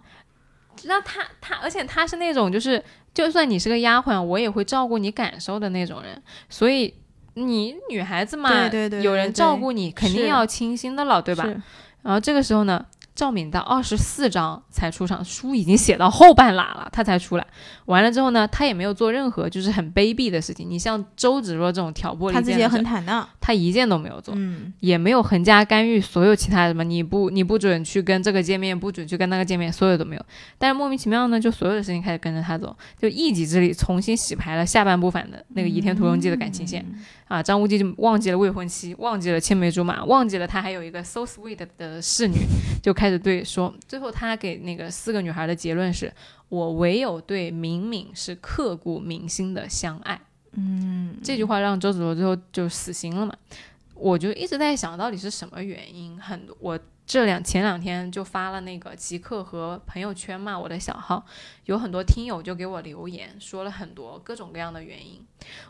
Speaker 1: 那他他，而且他是那种就是，就算你是个丫鬟，我也会照顾你感受的那种人。所以你女孩子嘛，
Speaker 2: 对对对对
Speaker 1: 有人照顾你，肯定要倾心的了，对吧？然后这个时候呢，赵敏到二十四章才出场，书已经写到后半拉了，他才出来。完了之后呢，他也没有做任何就是很卑鄙的事情。你像周芷若这种挑拨离
Speaker 2: 他自己也
Speaker 1: 间，
Speaker 2: 很坦荡。
Speaker 1: 他一件都没有做。
Speaker 2: 嗯，
Speaker 1: 也没有横加干预所有其他什么，你不你不准去跟这个见面，不准去跟那个见面，所有都没有。但是莫名其妙呢，就所有的事情开始跟着他走，就一己之力重新洗牌了下半部分的那个《倚天屠龙记》的感情线、啊。张无忌就忘记了未婚妻，忘记了青梅竹马，忘记了他还有一个 so sweet 的侍女，就开始对说。最后他给那个四个女孩的结论是：我唯有对敏敏是刻骨铭心的相爱。
Speaker 2: 嗯，
Speaker 1: 这句话让周芷若最后就死心了嘛。我就一直在想到底是什么原因。很多我这两前两天就发了那个极客和朋友圈嘛，我的小号有很多听友就给我留言，说了很多各种各样的原因，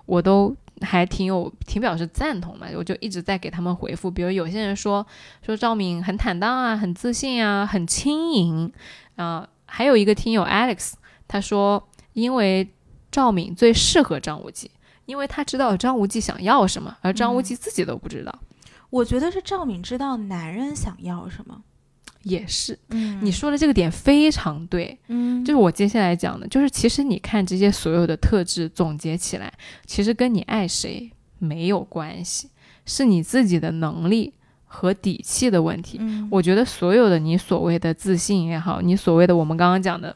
Speaker 1: 我都还挺有挺表示赞同嘛，我就一直在给他们回复。比如有些人说说赵敏很坦荡啊，很自信啊，很轻盈啊。还有一个听友 Alex，他说因为赵敏最适合张无忌，因为他知道张无忌想要什么，而张无忌自己都不知道。
Speaker 2: 我觉得是赵敏知道男人想要什么。
Speaker 1: 也是，
Speaker 2: 嗯。
Speaker 1: 你说的这个点非常对，
Speaker 2: 嗯。
Speaker 1: 就是我接下来讲的，就是其实你看这些所有的特质总结起来，其实跟你爱谁没有关系，是你自己的能力和底气的问题。
Speaker 2: 嗯。
Speaker 1: 我觉得所有的你所谓的自信也好，你所谓的我们刚刚讲的，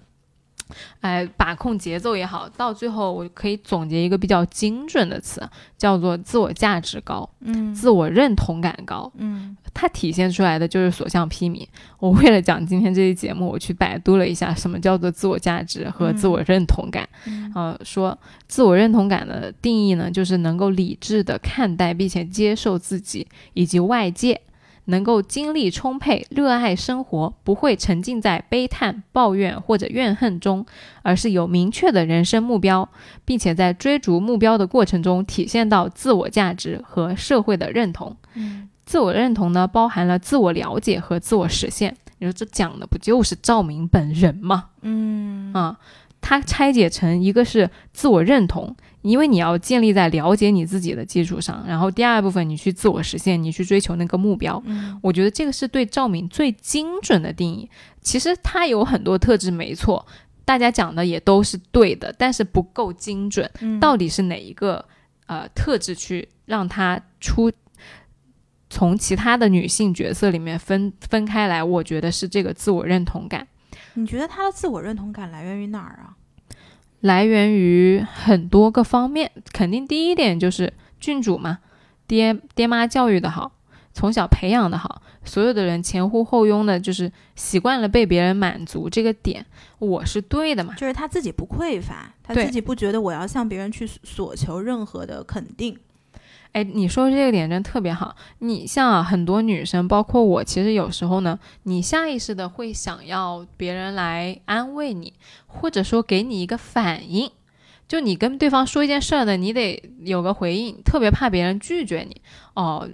Speaker 1: 哎，把控节奏也好，到最后我可以总结一个比较精准的词，叫做自我价值高，
Speaker 2: 嗯
Speaker 1: 自我认同感高。
Speaker 2: 嗯
Speaker 1: 它体现出来的就是所向披靡。我为了讲今天这期节目，我去百度了一下什么叫做自我价值和自我认同感。
Speaker 2: 嗯
Speaker 1: 呃，说自我认同感的定义呢，就是能够理智的看待并且接受自己以及外界，能够精力充沛、热爱生活，不会沉浸在悲叹、抱怨或者怨恨中，而是有明确的人生目标，并且在追逐目标的过程中体现到自我价值和社会的认同。
Speaker 2: 嗯
Speaker 1: 自我认同呢，包含了自我了解和自我实现。你说这讲的不就是赵明本人吗？
Speaker 2: 嗯
Speaker 1: 啊，他拆解成一个是自我认同，因为你要建立在了解你自己的基础上，然后第二部分你去自我实现，你去追求那个目标。
Speaker 2: 嗯
Speaker 1: 我觉得这个是对赵敏最精准的定义。其实他有很多特质没错，大家讲的也都是对的，但是不够精准。
Speaker 2: 嗯
Speaker 1: 到底是哪一个呃特质去让她出从其他的女性角色里面分分开来？我觉得是这个自我认同感。
Speaker 2: 你觉得她的自我认同感来源于哪儿啊？
Speaker 1: 来源于很多个方面，肯定第一点就是郡主嘛，爹爹妈教育的好，从小培养的好，所有的人前呼后拥的，就是习惯了被别人满足这个点，我是对的嘛。
Speaker 2: 就是他自己不匮乏，他自己不觉得我要向别人去索求任何的肯定。
Speaker 1: 哎，你说这个点真特别好。你像啊，很多女生，包括我，其实有时候呢，你下意识的会想要别人来安慰你，或者说给你一个反应。就你跟对方说一件事儿呢，你得有个回应，特别怕别人拒绝你。哦，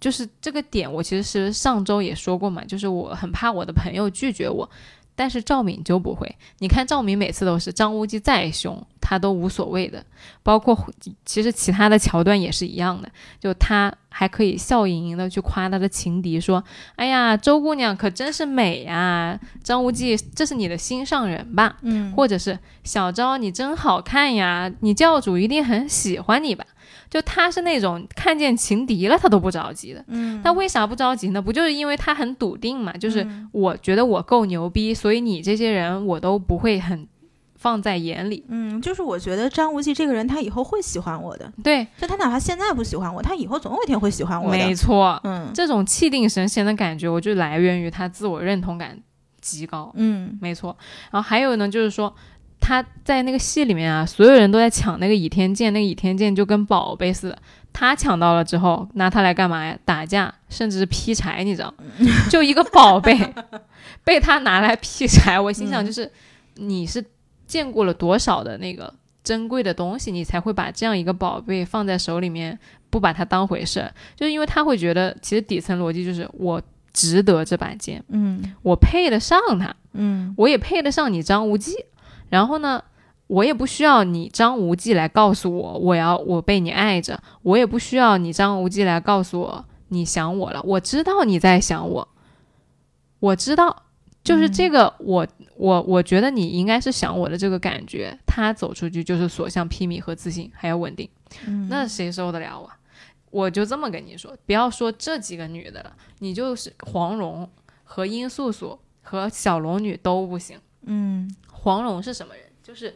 Speaker 1: 就是这个点，我其实是上周也说过嘛，就是我很怕我的朋友拒绝我。但是赵敏就不会，你看赵敏每次都是张无忌再凶，他都无所谓的，包括其实其他的桥段也是一样的，就他还可以笑盈盈的去夸他的情敌，说：“哎呀，周姑娘可真是美呀，张无忌，这是你的心上人吧？”
Speaker 2: 嗯
Speaker 1: 或者是小昭你真好看呀，你教主一定很喜欢你吧？就他是那种看见情敌了他都不着急的，
Speaker 2: 嗯
Speaker 1: 他为啥不着急呢？不就是因为他很笃定嘛？就是
Speaker 2: 嗯
Speaker 1: 我觉得我够牛逼，所以你这些人我都不会很放在眼里。
Speaker 2: 嗯，就是我觉得张无忌这个人，他以后会喜欢我的。
Speaker 1: 对，
Speaker 2: 就他哪怕现在不喜欢我，他以后总有一天会喜欢我的。
Speaker 1: 没错，
Speaker 2: 嗯
Speaker 1: 这种气定神闲的感觉，我就来源于他自我认同感极高。
Speaker 2: 嗯
Speaker 1: 没错，然后还有呢，就是说他在那个戏里面啊，所有人都在抢那个倚天剑，那个倚天剑就跟宝贝似的。他抢到了之后，拿它来干嘛呀？打架，甚至是劈柴，你知道？就一个宝贝 被他拿来劈柴，我心想
Speaker 2: 嗯
Speaker 1: 就是，你是见过了多少的那个珍贵的东西，你才会把这样一个宝贝放在手里面，不把它当回事儿？就是因为他会觉得，其实底层逻辑就是我值得这把剑，
Speaker 2: 嗯
Speaker 1: 我配得上它。
Speaker 2: 嗯
Speaker 1: 我也配得上你张无忌。然后呢，我也不需要你张无忌来告诉我我要我被你爱着，我也不需要你张无忌来告诉我你想我了。我知道你在想我，我知道，就是这个我、我我觉得你应该是想我的这个感觉。他走出去就是所向披靡和自信，还有稳定，
Speaker 2: 嗯，
Speaker 1: 那谁受得了啊？我就这么跟你说，不要说这几个女的了，你就是黄蓉和殷素素和小龙女都不行。
Speaker 2: 嗯
Speaker 1: 黄蓉是什么人？就是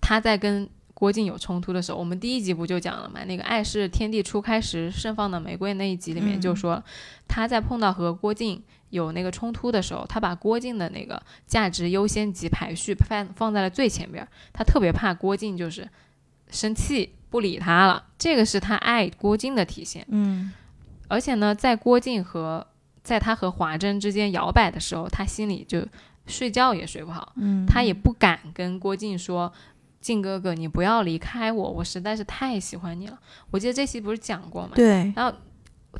Speaker 1: 她在跟郭靖有冲突的时候，我们第一集不就讲了嘛？那个爱是天地初开时盛放的玫瑰那一集里面就说了，她在碰到和郭靖有那个冲突的时候，他把郭靖的那个价值优先级排序放放在了最前边儿，她特别怕郭靖就是生气不理他了，这个是他爱郭靖的体现。
Speaker 2: 嗯
Speaker 1: 而且呢，在郭靖和在他和华筝之间摇摆的时候，他心里就睡觉也睡不好。
Speaker 2: 嗯，
Speaker 1: 他也不敢跟郭靖说，靖哥哥，你不要离开我，我实在是太喜欢你了。我记得这期不是讲过吗？
Speaker 2: 对，
Speaker 1: 然后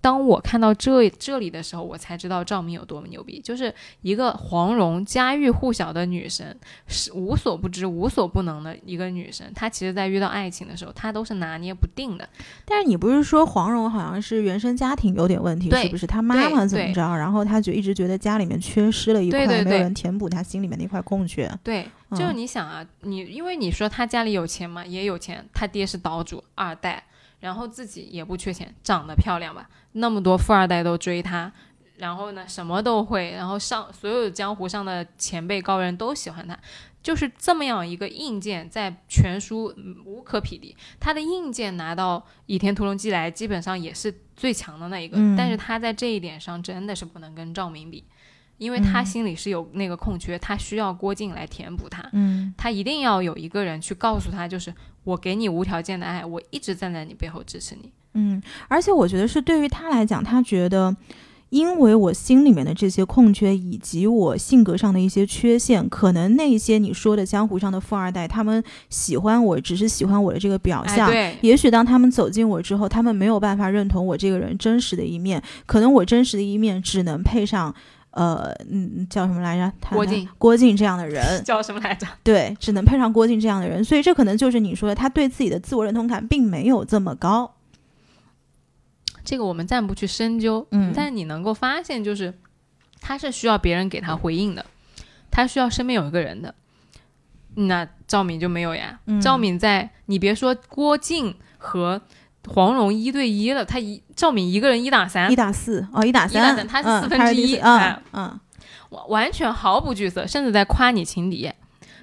Speaker 1: 当我看到这这里的时候，我才知道赵敏有多么牛逼，就是一个黄蓉家喻户晓的女神，是无所不知、无所不能的一个女神。她其实，在遇到爱情的时候，她都是拿捏不定的。
Speaker 2: 但是你不是说黄蓉好像是原生家庭有点问题，是不是？她妈妈怎么着？然后她就一直觉得家里面缺失了一块，
Speaker 1: 对对对
Speaker 2: 没有人填补她心里面那块空缺。
Speaker 1: 对，
Speaker 2: 嗯
Speaker 1: 就是你想啊，你因为你说她家里有钱嘛，也有钱，她爹是岛主二代，然后自己也不缺钱，长得漂亮吧，那么多富二代都追她。然后呢，什么都会，然后上所有江湖上的前辈高人都喜欢她，就是这么样一个硬件，在全书嗯无可匹敌。她的硬件拿到《倚天屠龙记》来，基本上也是最强的那一个，
Speaker 2: 嗯
Speaker 1: 但是她在这一点上真的是不能跟赵敏比，因为她
Speaker 2: 嗯
Speaker 1: 心里是有那个空缺，他需要郭靖来填补他。
Speaker 2: 嗯
Speaker 1: 他一定要有一个人去告诉他，就是我给你无条件的爱，我一直站在你背后支持你。
Speaker 2: 嗯，而且我觉得是对于他来讲，他觉得。因为我心里面的这些空缺，以及我性格上的一些缺陷，可能那些你说的江湖上的富二代，他们喜欢我，只是喜欢我的这个表象，
Speaker 1: 哎，对，
Speaker 2: 也许当他们走进我之后，他们没有办法认同我这个人真实的一面，可能我真实的一面只能配上，呃，嗯，叫什么来着？他
Speaker 1: 郭靖，
Speaker 2: 郭靖这样的人，
Speaker 1: 叫什么来着？
Speaker 2: 对，只能配上郭靖这样的人，所以这可能就是你说的，他对自己的自我认同感并没有这么高。
Speaker 1: 这个我们暂不去深究，
Speaker 2: 嗯
Speaker 1: 但你能够发现，就是他是需要别人给他回应的，他需要身边有一个人的。那赵敏就没有呀。
Speaker 2: 嗯
Speaker 1: 赵敏在你别说郭靖和黄蓉一对一了，他一赵敏一个人一打三
Speaker 2: 一，打四哦，一打三
Speaker 1: 一打
Speaker 2: 三，
Speaker 1: 三他是
Speaker 2: 嗯
Speaker 1: 四分之一哎
Speaker 2: 嗯嗯
Speaker 1: 完完全毫不惧色，甚至在夸你情敌。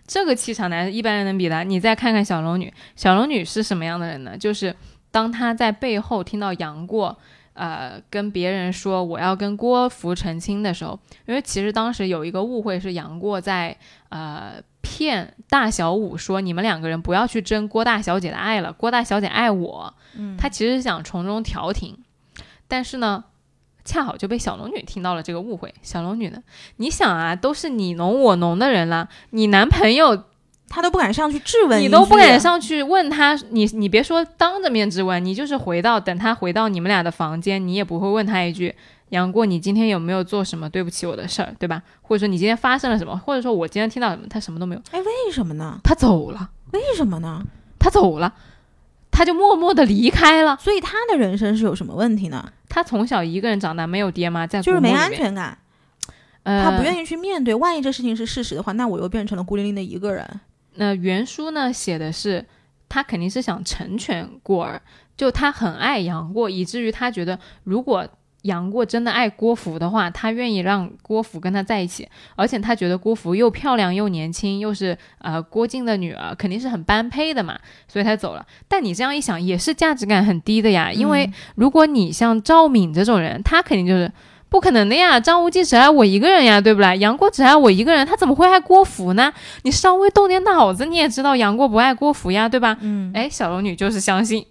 Speaker 1: 这个气场哪是一般人能比的？你再看看小龙女，小龙女是什么样的人呢？就是当她在背后听到杨过，呃，跟别人说我要跟郭芙成亲的时候，因为其实当时有一个误会是杨过在呃骗大小五说你们两个人不要去争郭大小姐的爱了，郭大小姐爱我。
Speaker 2: 嗯，
Speaker 1: 他其实想从中调停，但是呢，恰好就被小龙女听到了这个误会。小龙女呢，你想啊，都是你侬我侬的人了，你男朋友
Speaker 2: 他都不敢上去质问，
Speaker 1: 你都不敢上去问他，你你别说当着面质问，你就是回到等他回到你们俩的房间，你也不会问他一句。杨过，你今天有没有做什么对不起我的事儿，对吧？或者说你今天发生了什么，或者说我今天听到什么，他什么都没有，
Speaker 2: 哎，为什么呢？
Speaker 1: 他走了，
Speaker 2: 为什么呢？
Speaker 1: 他走了，他就默默的离开了。
Speaker 2: 所以他的人生是有什么问题呢？
Speaker 1: 他从小一个人长大，没有爹妈，在
Speaker 2: 就是没安全感，
Speaker 1: 呃，
Speaker 2: 他不愿意去面对。万一这事情是事实的话，那我又变成了孤零零的一个人。
Speaker 1: 那原书呢写的是，他肯定是想成全过儿，就他很爱杨过，以至于他觉得如果杨过真的爱郭芙的话，他愿意让郭芙跟他在一起，而且他觉得郭芙又漂亮又年轻，又是呃郭靖的女儿，肯定是很般配的嘛，所以他走了。但你这样一想，也是价值感很低的呀，因为如果你像赵敏这种人，他肯定就是。不可能的呀，张无忌只爱我一个人呀，对不啦？杨过只爱我一个人，他怎么会爱郭芙呢？你稍微动点脑子，你也知道杨过不爱郭芙呀，对吧？
Speaker 2: 嗯，
Speaker 1: 哎，小龙女就是相信，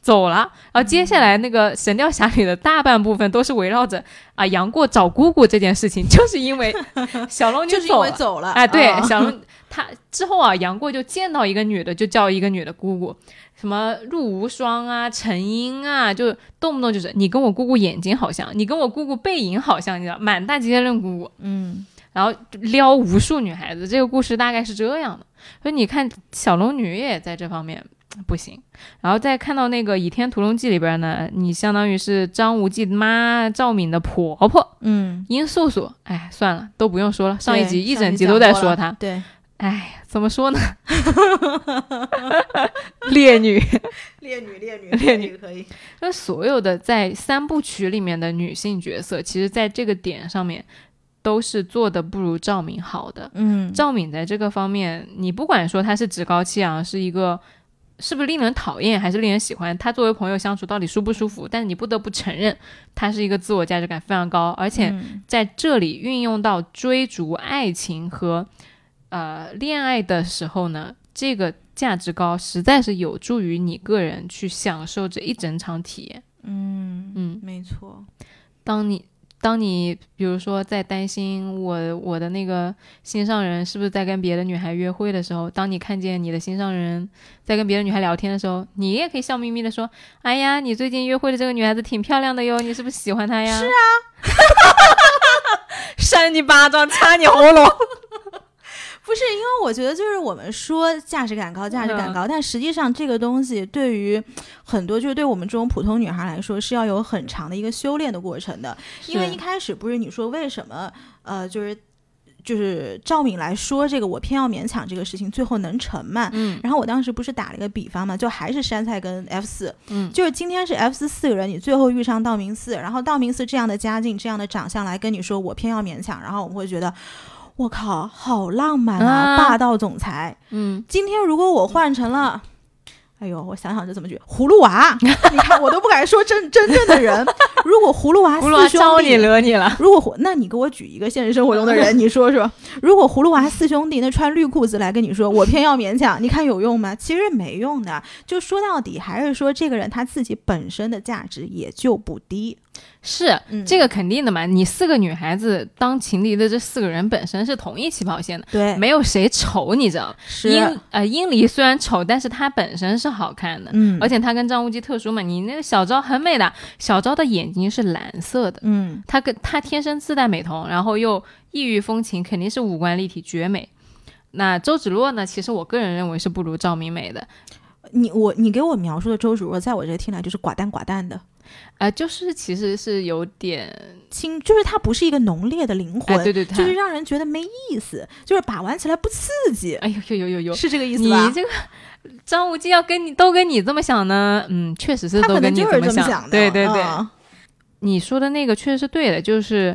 Speaker 1: 走了。然后接下来那个《神雕侠侣》的大半部分都是围绕着啊杨过找姑姑这件事情，就是因为 小龙女
Speaker 2: 就是因
Speaker 1: 走了。
Speaker 2: 为走了。
Speaker 1: 哎，对，
Speaker 2: 啊
Speaker 1: 小龙他之后啊，杨过就见到一个女的，就叫一个女的姑姑，什么陆无双啊、陈英啊，就动不动就是你跟我姑姑眼睛好像，你跟我姑姑背影好像，你知道，满大街认姑姑。
Speaker 2: 嗯
Speaker 1: 然后撩无数女孩子，这个故事大概是这样的。所以你看，小龙女也在这方面不行。然后再看到那个《倚天屠龙记》里边呢，你相当于是张无忌妈赵敏的婆婆
Speaker 2: 嗯，
Speaker 1: 殷素素。哎，算了，都不用说了，上一集一整集都在说她。
Speaker 2: 对，
Speaker 1: 哎，怎么说呢？烈女，
Speaker 2: 烈女烈女
Speaker 1: 烈女
Speaker 2: 可以。
Speaker 1: 那所有的在三部曲里面的女性角色，其实在这个点上面都是做的不如赵敏好的。
Speaker 2: 嗯，
Speaker 1: 赵敏在这个方面，你不管说她是趾高气扬，是一个是不是令人讨厌，还是令人喜欢，他作为朋友相处到底舒不舒服？但是你不得不承认，他是一个自我价值感非常高，而且
Speaker 2: 嗯
Speaker 1: 在这里运用到追逐爱情和呃恋爱的时候呢，这个价值高实在是有助于你个人去享受这一整场体验。
Speaker 2: 嗯
Speaker 1: 嗯，
Speaker 2: 没错。
Speaker 1: 当你当你比如说在担心我我的那个心上人是不是在跟别的女孩约会的时候，当你看见你的心上人在跟别的女孩聊天的时候，你也可以笑眯眯的说：“哎呀，你最近约会的这个女孩子挺漂亮的哟，你是不是喜欢她呀？”
Speaker 2: 是啊，
Speaker 1: 扇你巴掌，掐你喉咙。
Speaker 2: 不是，因为我觉得就是我们说价值感高，价值感高，但实际上这个东西对于很多就是对我们这种普通女孩来说是要有很长的一个修炼的过程的。因为一开始不是你说为什么呃就是就是赵敏来说这个我偏要勉强这个事情最后能成嘛？
Speaker 1: 嗯
Speaker 2: 然后我当时不是打了一个比方嘛，就还是山菜跟 F 四，
Speaker 1: 嗯
Speaker 2: 就是今天是 F 四四个人，你最后遇上道明寺，然后道明寺这样的家境、这样的长相来跟你说我偏要勉强，然后我们会觉得。我靠，好浪漫啊！
Speaker 1: 啊
Speaker 2: 霸道总裁。
Speaker 1: 嗯，
Speaker 2: 今天如果我换成了，哎呦，我想想这怎么举？葫芦娃，你看我都不敢说真真正的人。如果葫芦娃
Speaker 1: 葫芦娃
Speaker 2: 四兄弟
Speaker 1: 招你惹你了。
Speaker 2: 如果，那你给我举一个现实生活中的人，你说说，如果葫芦娃四兄弟那穿绿裤子来跟你说，我偏要勉强，你看有用吗？其实没用的。就说到底，还是说这个人他自己本身的价值也就不低。
Speaker 1: 是
Speaker 2: 嗯
Speaker 1: 这个肯定的嘛，你四个女孩子当情敌的这四个人本身是同一起跑线的，
Speaker 2: 对，
Speaker 1: 没有谁丑，你知道吗？
Speaker 2: 是，
Speaker 1: 殷呃殷离虽然丑，但是她本身是好看的，
Speaker 2: 嗯，
Speaker 1: 而且她跟张无忌特殊嘛，你那个小昭很美的，小昭的眼睛是蓝色的，
Speaker 2: 嗯，
Speaker 1: 她跟她天生自带美瞳，然后又异域风情，肯定是五官立体绝美。那周芷若呢？其实我个人认为是不如赵明美的，
Speaker 2: 你我你给我描述的周芷若，在我这听来就是寡淡寡淡的。
Speaker 1: 呃，就是其实是有点，
Speaker 2: 轻，就是它不是一个浓烈的灵魂，
Speaker 1: 哎，对对，她
Speaker 2: 就是让人觉得没意思，就是把玩起来不刺激，
Speaker 1: 哎呦呦呦呦呦，
Speaker 2: 是这个意思
Speaker 1: 你？这个张无忌要跟你都跟你这么想呢，嗯，确实是
Speaker 2: 他
Speaker 1: 都跟你
Speaker 2: 这么
Speaker 1: 想。
Speaker 2: 想的，
Speaker 1: 对对对，
Speaker 2: 嗯
Speaker 1: 你说的那个确实是对的，就是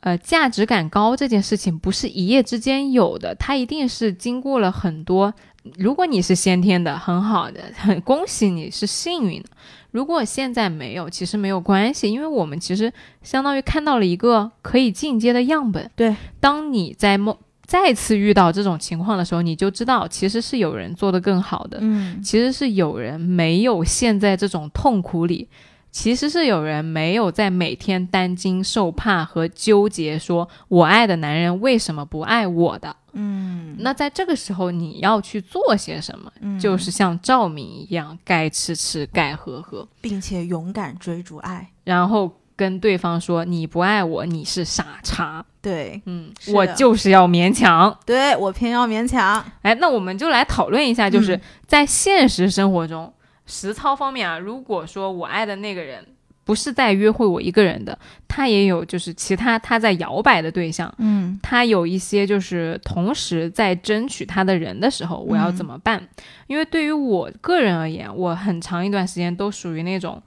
Speaker 1: 呃，价值感高这件事情不是一夜之间有的，它一定是经过了很多。如果你是先天的，很好的，很恭喜你是幸运的。如果现在没有，其实没有关系，因为我们其实相当于看到了一个可以进阶的样本。
Speaker 2: 对，
Speaker 1: 当你在梦再次遇到这种情况的时候，你就知道其实是有人做得更好的。
Speaker 2: 嗯，
Speaker 1: 其实是有人没有陷在这种痛苦里，其实是有人没有在每天担惊受怕和纠结，说我爱的男人为什么不爱我的。
Speaker 2: 嗯，
Speaker 1: 那在这个时候，你要去做些什么？
Speaker 2: 嗯
Speaker 1: 就是像赵敏一样，该吃吃，该喝喝，
Speaker 2: 并且勇敢追逐爱，
Speaker 1: 然后跟对方说你不爱我，你是傻叉。
Speaker 2: 对，
Speaker 1: 嗯，我就是要勉强。
Speaker 2: 对我偏要勉强，
Speaker 1: 哎，那我们就来讨论一下，就是
Speaker 2: 嗯
Speaker 1: 在现实生活中，实操方面啊，如果说我爱的那个人不是在约会我一个人的，他也有就是其他他在摇摆的对象，
Speaker 2: 嗯
Speaker 1: 他有一些就是同时在争取他的人的时候，我要怎么办？因为对于我个人而言，我很长一段时间都属于那种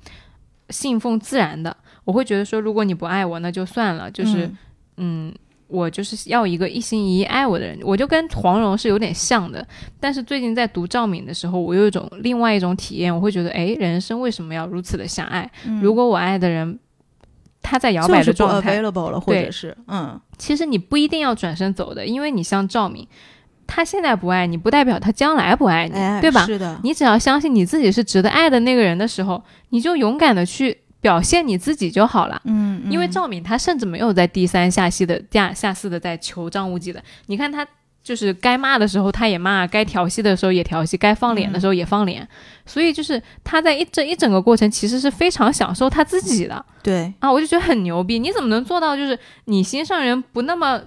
Speaker 1: 信奉自然的，我会觉得说，如果你不爱我，那就算了，就是。
Speaker 2: 嗯
Speaker 1: 嗯，我就是要一个一心一意爱我的人，我就跟黄蓉是有点像的。但是最近在读赵敏的时候，我有一种另外一种体验，我会觉得，哎，人生为什么要如此的狭隘？
Speaker 2: 嗯
Speaker 1: 如果我爱的人他在摇摆的状态
Speaker 2: ，available 了，或
Speaker 1: 对
Speaker 2: 者是嗯
Speaker 1: 其实你不一定要转身走的，因为你像赵敏，他现在不爱你，不代表他将来不爱你，
Speaker 2: 哎，
Speaker 1: 对吧？
Speaker 2: 是的，
Speaker 1: 你只要相信你自己是值得爱的那个人的时候，你就勇敢的去表现你自己就好了。
Speaker 2: 嗯，
Speaker 1: 因为
Speaker 2: 嗯
Speaker 1: 赵敏她甚至没有在低三下四的下下四的在求张无忌的，你看她就是该骂的时候他也骂，该调戏的时候也调戏，该放脸的时候也放脸，所以就是他在一这一整个过程其实是非常享受他自己的
Speaker 2: 对，
Speaker 1: 啊，我就觉得很牛逼。你怎么能做到就是你心上人不那么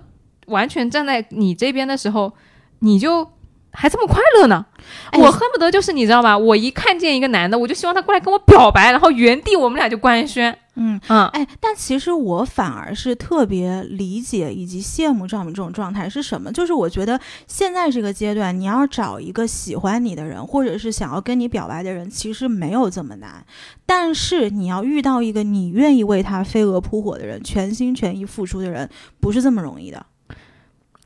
Speaker 1: 完全站在你这边的时候，你就还这么快乐呢？
Speaker 2: 哎
Speaker 1: 我恨不得就是你知道吧，我一看见一个男的，我就希望他过来跟我表白，然后原地我们俩就官宣。
Speaker 2: 嗯。
Speaker 1: 嗯，
Speaker 2: 哎，但其实我反而是特别理解以及羡慕赵敏这种状态是什么？就是我觉得现在这个阶段，你要找一个喜欢你的人，或者是想要跟你表白的人，其实没有这么难。但是你要遇到一个你愿意为他飞蛾扑火的人，全心全意付出的人，不是这么容易的。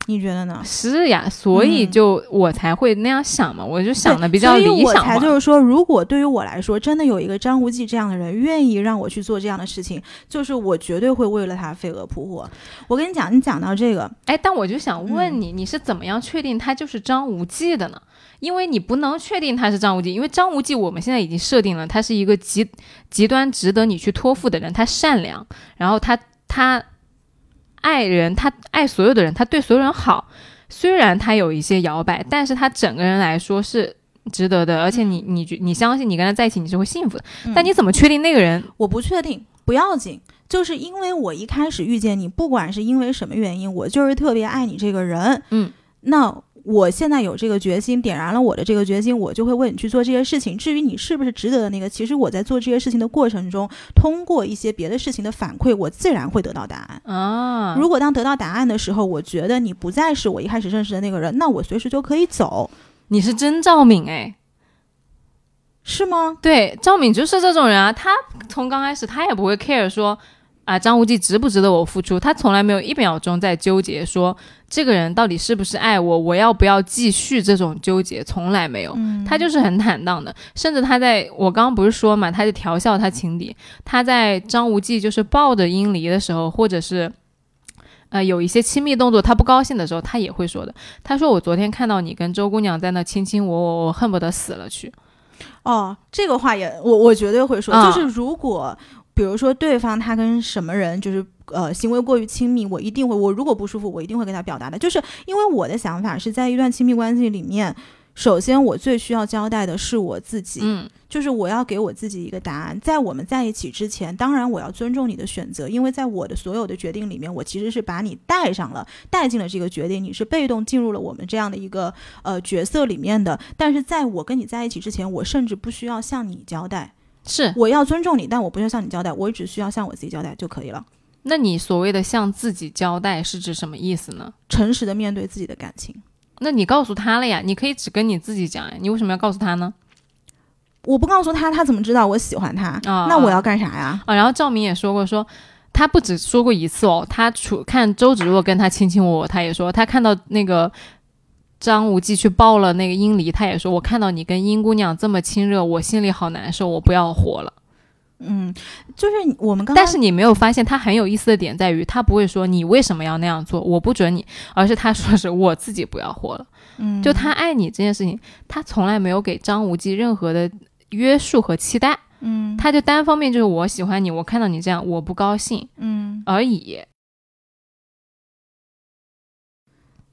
Speaker 2: 你觉得呢？
Speaker 1: 是呀，所以
Speaker 2: 嗯
Speaker 1: 就我才会那样想嘛，我就想的比较
Speaker 2: 所以我
Speaker 1: 理想化。
Speaker 2: 才就是说，如果对于我来说，真的有一个张无忌这样的人愿意让我去做这样的事情，就是我绝对会为了他飞蛾扑火。我跟你讲，你讲到这个，
Speaker 1: 哎，但我就想
Speaker 2: 嗯
Speaker 1: 问你，你是怎么样确定他就是张无忌的呢？因为你不能确定他是张无忌，因为张无忌我们现在已经设定了他是一个极极端值得你去托付的人，他善良，然后他他爱人，他爱所有的人，他对所有人好。虽然他有一些摇摆，但是他整个人来说是值得的。而且你你觉你相信你跟他在一起你是会幸福的。但你怎么确定那个人？
Speaker 2: 我不确定，不要紧。就是因为我一开始遇见你，不管是因为什么原因，我就是特别爱你这个人。
Speaker 1: 嗯，
Speaker 2: 那。我现在有这个决心，点燃了我的这个决心，我就会为你去做这些事情。至于你是不是值得的那个，其实我在做这些事情的过程中，通过一些别的事情的反馈，我自然会得到答案
Speaker 1: 啊。
Speaker 2: 如果当得到答案的时候，我觉得你不再是我一开始认识的那个人，那我随时就可以走。
Speaker 1: 你是真赵敏哎，
Speaker 2: 是吗？
Speaker 1: 对，赵敏就是这种人啊，他从刚开始他也不会 care 说。啊，张无忌值不值得我付出？他从来没有一秒钟在纠结说这个人到底是不是爱我，我要不要继续这种纠结，从来没有。他就是很坦荡的，甚至他在我刚刚不是说嘛，他就调笑他情敌。他在张无忌就是抱着殷离的时候，或者是呃有一些亲密动作，他不高兴的时候，他也会说的。他说：“我昨天看到你跟周姑娘在那卿卿我我，我恨不得死了去。”
Speaker 2: 哦，这个话也我我绝对会说，就是如果。比如说，对方他跟什么人就是呃行为过于亲密，我一定会，我如果不舒服，我一定会跟他表达的。就是因为我的想法是在一段亲密关系里面，首先我最需要交代的是我自己，
Speaker 1: 嗯，
Speaker 2: 就是我要给我自己一个答案。在我们在一起之前，当然我要尊重你的选择，因为在我的所有的决定里面，我其实是把你带上了，带进了这个决定，你是被动进入了我们这样的一个呃角色里面的。但是在我跟你在一起之前，我甚至不需要向你交代。
Speaker 1: 是，
Speaker 2: 我要尊重你，但我不需要向你交代，我只需要向我自己交代就可以了。
Speaker 1: 那你所谓的向自己交代是指什么意思呢？
Speaker 2: 诚实的面对自己的感情。
Speaker 1: 那你告诉他了呀？你可以只跟你自己讲呀，你为什么要告诉他呢？
Speaker 2: 我不告诉他，他怎么知道我喜欢他？啊，那我要干啥呀？
Speaker 1: 啊，然后赵明也说过，说他不止说过一次哦，他处看周芷若跟他卿卿我我，他也说他看到那个。张无忌去抱了那个殷离，他也说：“我看到你跟殷姑娘这么亲热，我心里好难受，我不要活了。”
Speaker 2: 嗯，就是我们刚，
Speaker 1: 但是你没有发现他很有意思的点在于，他不会说你为什么要那样做，我不准你，而是他说是我自己不要活了。
Speaker 2: 嗯，
Speaker 1: 就他爱你这件事情，他从来没有给张无忌任何的约束和期待。
Speaker 2: 嗯，
Speaker 1: 他就单方面就是我喜欢你，我看到你这样我不高兴。
Speaker 2: 嗯，
Speaker 1: 而已。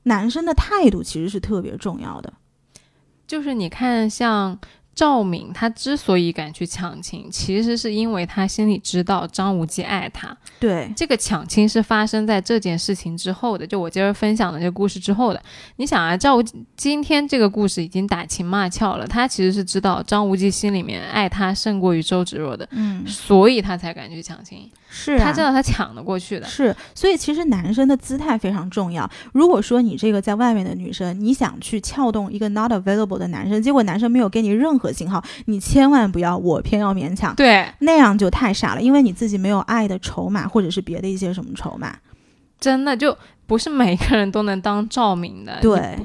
Speaker 2: 男生的态度其实是特别重要的，
Speaker 1: 就是你看像。赵敏他之所以敢去抢亲，其实是因为他心里知道张无忌爱她。
Speaker 2: 对，
Speaker 1: 这个抢亲是发生在这件事情之后的，就我今儿分享的这个故事之后的。你想啊，赵无今天这个故事已经打情骂俏了，他其实是知道张无忌心里面爱他胜过于周芷若的，
Speaker 2: 嗯，
Speaker 1: 所以他才敢去抢亲。
Speaker 2: 是
Speaker 1: 他知道他抢得过去的。
Speaker 2: 是，所以其实男生的姿态非常重要。如果说你这个在外面的女生，你想去撬动一个 not available 的男生，结果男生没有给你任何信号，你千万不要，我偏要勉强，
Speaker 1: 对，
Speaker 2: 那样就太傻了，因为你自己没有爱的筹码，或者是别的一些什么筹码，
Speaker 1: 真的就不是每个人都能当照明的。
Speaker 2: 对。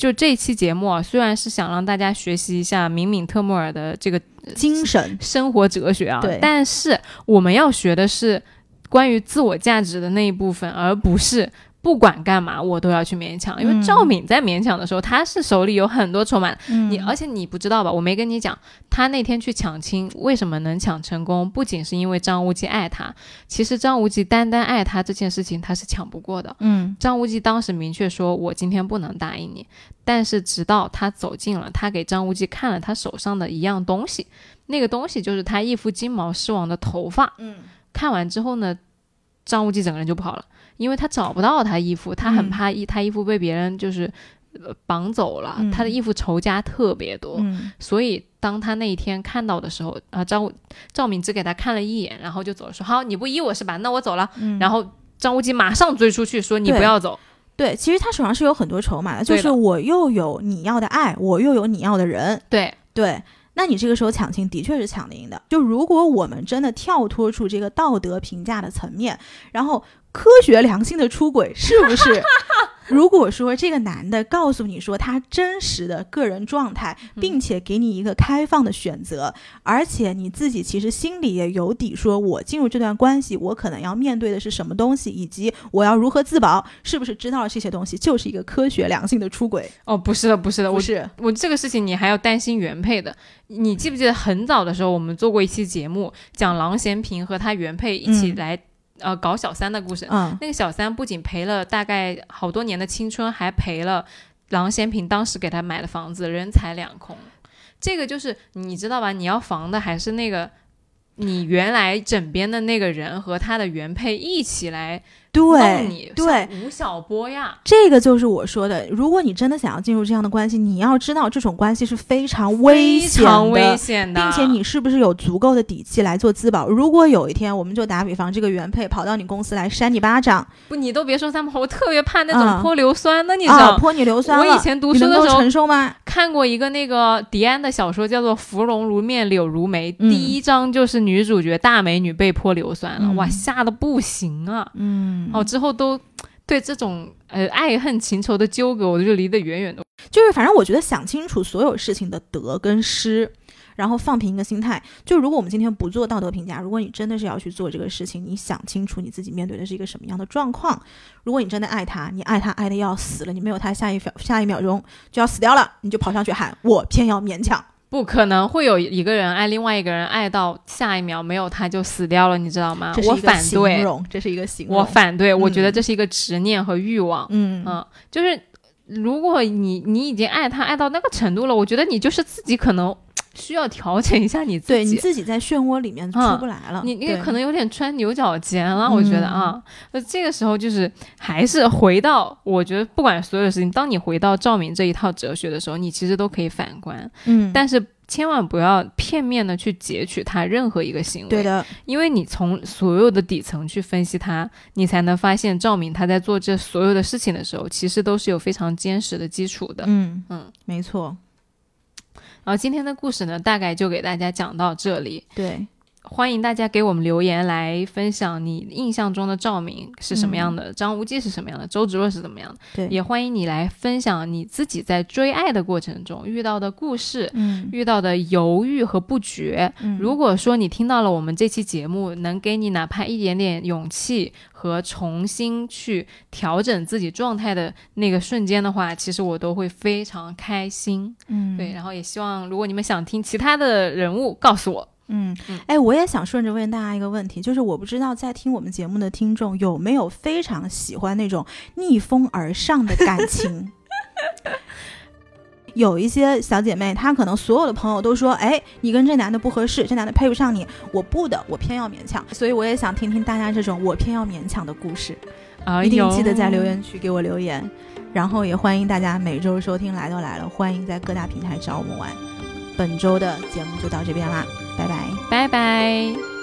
Speaker 1: 就这期节目啊，虽然是想让大家学习一下敏敏特莫尔的这个
Speaker 2: 精神
Speaker 1: 生活哲学啊，但是我们要学的是关于自我价值的那一部分，而不是。不管干嘛，我都要去勉强，因为赵敏在勉强的时候，她是手里有很多筹码。你而且你不知道吧？我没跟你讲，他那天去抢亲，为什么能抢成功？不仅是因为张无忌爱他，其实张无忌单单爱他这件事情，他是抢不过的。
Speaker 2: 嗯，
Speaker 1: 张无忌当时明确说：“我今天不能答应你。”但是直到他走近了，他给张无忌看了他手上的一样东西，那个东西就是他一副金毛狮王的头发。
Speaker 2: 嗯，
Speaker 1: 看完之后呢，张无忌整个人就跑了。因为他找不到他衣服，他很怕衣他衣服被别人就是绑走了，他的衣服仇家特别多，所以当他那一天看到的时候，啊张赵敏只给他看了一眼，然后就走了，说好你不依我是吧？那我走了。然后张无忌马上追出去说你不要走。
Speaker 2: 对，其实他手上是有很多筹码的，就是我又有你要的爱，我又有你要的人。
Speaker 1: 对
Speaker 2: 对。那你这个时候抢亲的确是抢得赢的。就如果我们真的跳脱出这个道德评价的层面，然后科学良心的出轨，是不是？如果说这个男的告诉你说他真实的个人状态，并且给你一个开放的选择，而且你自己其实心里也有底，说我进入这段关系，我可能要面对的是什么东西，以及我要如何自保，是不是知道了这些东西，就是一个科学良性的出轨？
Speaker 1: 哦，不是的，不是的，
Speaker 2: 不是
Speaker 1: 我这个事情你还要担心原配的。你记不记得很早的时候我们做过一期节目，讲郎咸平和他原配一起来。呃搞小三的故事。
Speaker 2: 嗯
Speaker 1: 那个小三不仅赔了大概好多年的青春，还赔了郎咸平当时给他买的房子，人财两空。这个就是你知道吧？你要防的还是那个你原来枕边的那个人和他的原配一起来弄你，
Speaker 2: 对
Speaker 1: 吴晓波呀。
Speaker 2: 这个就是我说的，如果你真的想要进入这样的关系，你要知道这种关系是非常危
Speaker 1: 非
Speaker 2: 险
Speaker 1: 常危
Speaker 2: 的。
Speaker 1: 险的，
Speaker 2: 并且你是不是有足够的底气来做自保？如果有一天，我们就打比方，这个原配跑到你公司来扇你巴掌，
Speaker 1: 不，你都别说三毛，我特别怕那
Speaker 2: 嗯
Speaker 1: 种泼硫酸的，你知
Speaker 2: 啊，
Speaker 1: 道。
Speaker 2: 泼你硫酸了，
Speaker 1: 我以前读书的时候
Speaker 2: 承受吗？
Speaker 1: 看过一个那个迪安的小说，叫做《芙蓉如面柳如眉》，
Speaker 2: 嗯
Speaker 1: 第一章就是女主角大美女被泼硫酸了，
Speaker 2: 嗯
Speaker 1: 哇，吓得不行啊！
Speaker 2: 嗯，
Speaker 1: 哦，之后都对这种呃爱恨情仇的纠葛，我就离得远远的。
Speaker 2: 就是反正我觉得想清楚所有事情的得跟失，然后放平一个心态。就如果我们今天不做道德评价，如果你真的是要去做这个事情，你想清楚你自己面对的是一个什么样的状况。如果你真的爱他，你爱他爱的要死了，你没有他下一秒下一秒钟就要死掉了，你就跑上去喊我偏要勉强。
Speaker 1: 不可能会有一个人爱另外一个人，爱到下一秒没有他就死掉了，你知道吗我反对，
Speaker 2: 这是一个形容。
Speaker 1: 我反对，我觉得
Speaker 2: 嗯
Speaker 1: 这是一个执念和欲望。
Speaker 2: 嗯
Speaker 1: 嗯，就是如果你你已经爱他爱到那个程度了，我觉得你就是自己可能需要调整一下你自己。
Speaker 2: 对你自己在漩涡里面出
Speaker 1: 嗯
Speaker 2: 不来了，
Speaker 1: 你你可能有点钻牛角尖了，我觉得
Speaker 2: 嗯
Speaker 1: 啊，那这个时候就是还是回到，我觉得不管所有的事情，当你回到赵明这一套哲学的时候，你其实都可以反观，
Speaker 2: 嗯，
Speaker 1: 但是千万不要片面的去截取他任何一个行为，
Speaker 2: 对的，
Speaker 1: 因为你从所有的底层去分析他，你才能发现赵明他在做这所有的事情的时候，其实都是有非常坚实的基础的。
Speaker 2: 嗯
Speaker 1: 嗯，
Speaker 2: 没错，
Speaker 1: 然后今天的故事呢，大概就给大家讲到这里。
Speaker 2: 对，
Speaker 1: 欢迎大家给我们留言来分享你印象中的赵敏是什么样的，张无忌是什么样的，周芷若是怎么样的。
Speaker 2: 对，
Speaker 1: 也欢迎你来分享你自己在追爱的过程中遇到的故事。
Speaker 2: 嗯
Speaker 1: 遇到的犹豫和不决，
Speaker 2: 嗯，
Speaker 1: 如果说你听到了我们这期节目，能给你哪怕一点点勇气和重新去调整自己状态的那个瞬间的话，其实我都会非常开心。
Speaker 2: 嗯
Speaker 1: 对，然后也希望如果你们想听其他的人物，告诉我。
Speaker 2: 嗯
Speaker 1: 嗯，
Speaker 2: 哎，我也想顺着问大家一个问题，就是我不知道在听我们节目的听众有没有非常喜欢那种逆风而上的感情。有一些小姐妹，她可能所有的朋友都说：“哎，你跟这男的不合适，这男的配不上你。”我不的，我偏要勉强。所以我也想听听大家这种我偏要勉强的故事，
Speaker 1: 啊，
Speaker 2: 一定记得在留言区给我留言。然后也欢迎大家每周收听《来都来了》，欢迎在各大平台找我们玩。本周的节目就到这边啦，拜拜。
Speaker 1: 拜拜。